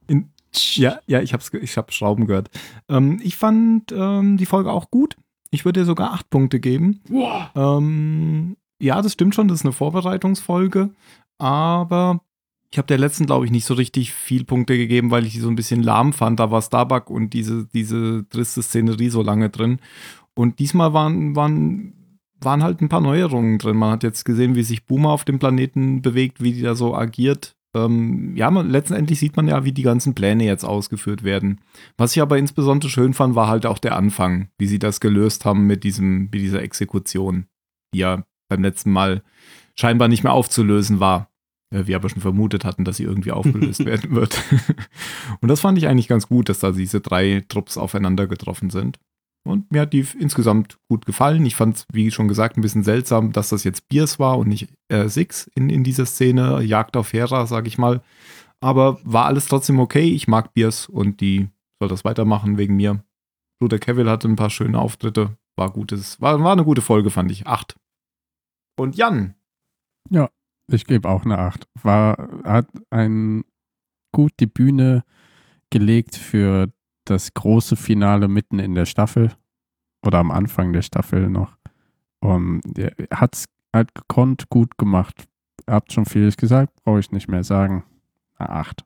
In, ja, ja, ich hab's, ge- ich hab Schrauben gehört. Ähm, ich fand ähm, die Folge auch gut. Ich würde ihr sogar acht Punkte geben. Boah. Ähm, ja, das stimmt schon, das ist eine Vorbereitungsfolge, aber ich habe der letzten, glaube ich, nicht so richtig viel Punkte gegeben, weil ich die so ein bisschen lahm fand. Da war Starbuck und diese, diese triste Szenerie so lange drin. Und diesmal waren, waren, waren halt ein paar Neuerungen drin. Man hat jetzt gesehen, wie sich Boomer auf dem Planeten bewegt, wie die da so agiert. Ähm, ja, man, letztendlich sieht man ja, wie die ganzen Pläne jetzt ausgeführt werden. Was ich aber insbesondere schön fand, war halt auch der Anfang, wie sie das gelöst haben mit diesem, mit dieser Exekution, die ja beim letzten Mal scheinbar nicht mehr aufzulösen war. Äh, Wir aber schon vermutet hatten, dass sie irgendwie aufgelöst [laughs] werden wird. [laughs] Und das fand ich eigentlich ganz gut, dass da diese drei Trupps aufeinander getroffen sind. Und mir hat die insgesamt gut gefallen. Ich fand es, wie schon gesagt, ein bisschen seltsam, dass das jetzt Biers war und nicht äh, Six in, in dieser Szene. Jagd auf Hera, sag ich mal. Aber war alles trotzdem okay. Ich mag Biers und die soll das weitermachen wegen mir. Bruder Cavill hatte ein paar schöne Auftritte. War gutes, war, war eine gute Folge, fand ich. Acht. Und Jan. Ich gebe auch eine 8. War, hat ein gut die Bühne gelegt für das große Finale mitten in der Staffel oder am Anfang der Staffel noch. Und er hat es halt gekonnt, gut gemacht. Habt schon vieles gesagt, brauche ich nicht mehr sagen. 8.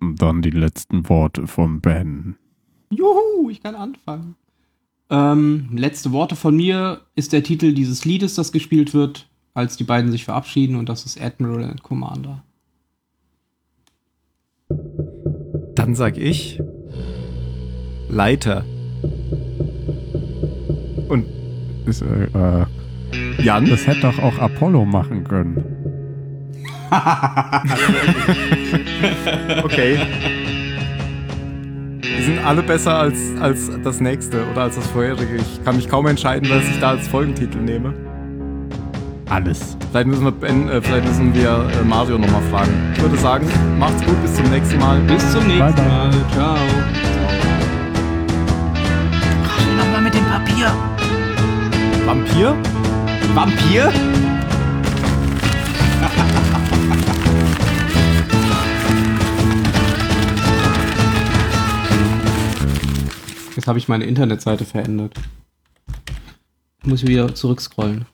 Und dann die letzten Worte von Ben. Juhu, ich kann anfangen. Ähm, letzte Worte von mir ist der Titel dieses Liedes, das gespielt wird, als die beiden sich verabschieden, und das ist Admiral and Commander. Dann sag ich Leiter. Und Das, äh, äh, Jan? das hätte doch auch Apollo machen können. [laughs] Okay. Die sind alle besser als, als das nächste oder als das vorherige. Ich kann mich kaum entscheiden, was ich da als Folgentitel nehme. Alles. Vielleicht müssen wir, ben, äh, vielleicht müssen wir äh, Mario nochmal fragen. Ich würde sagen, macht's gut, bis zum nächsten Mal. Bis zum nächsten Bye, bye. Mal. Ciao. Nochmal mit dem Papier. Vampir? Vampir? Jetzt habe ich meine Internetseite verändert. Muss ich wieder zurückscrollen.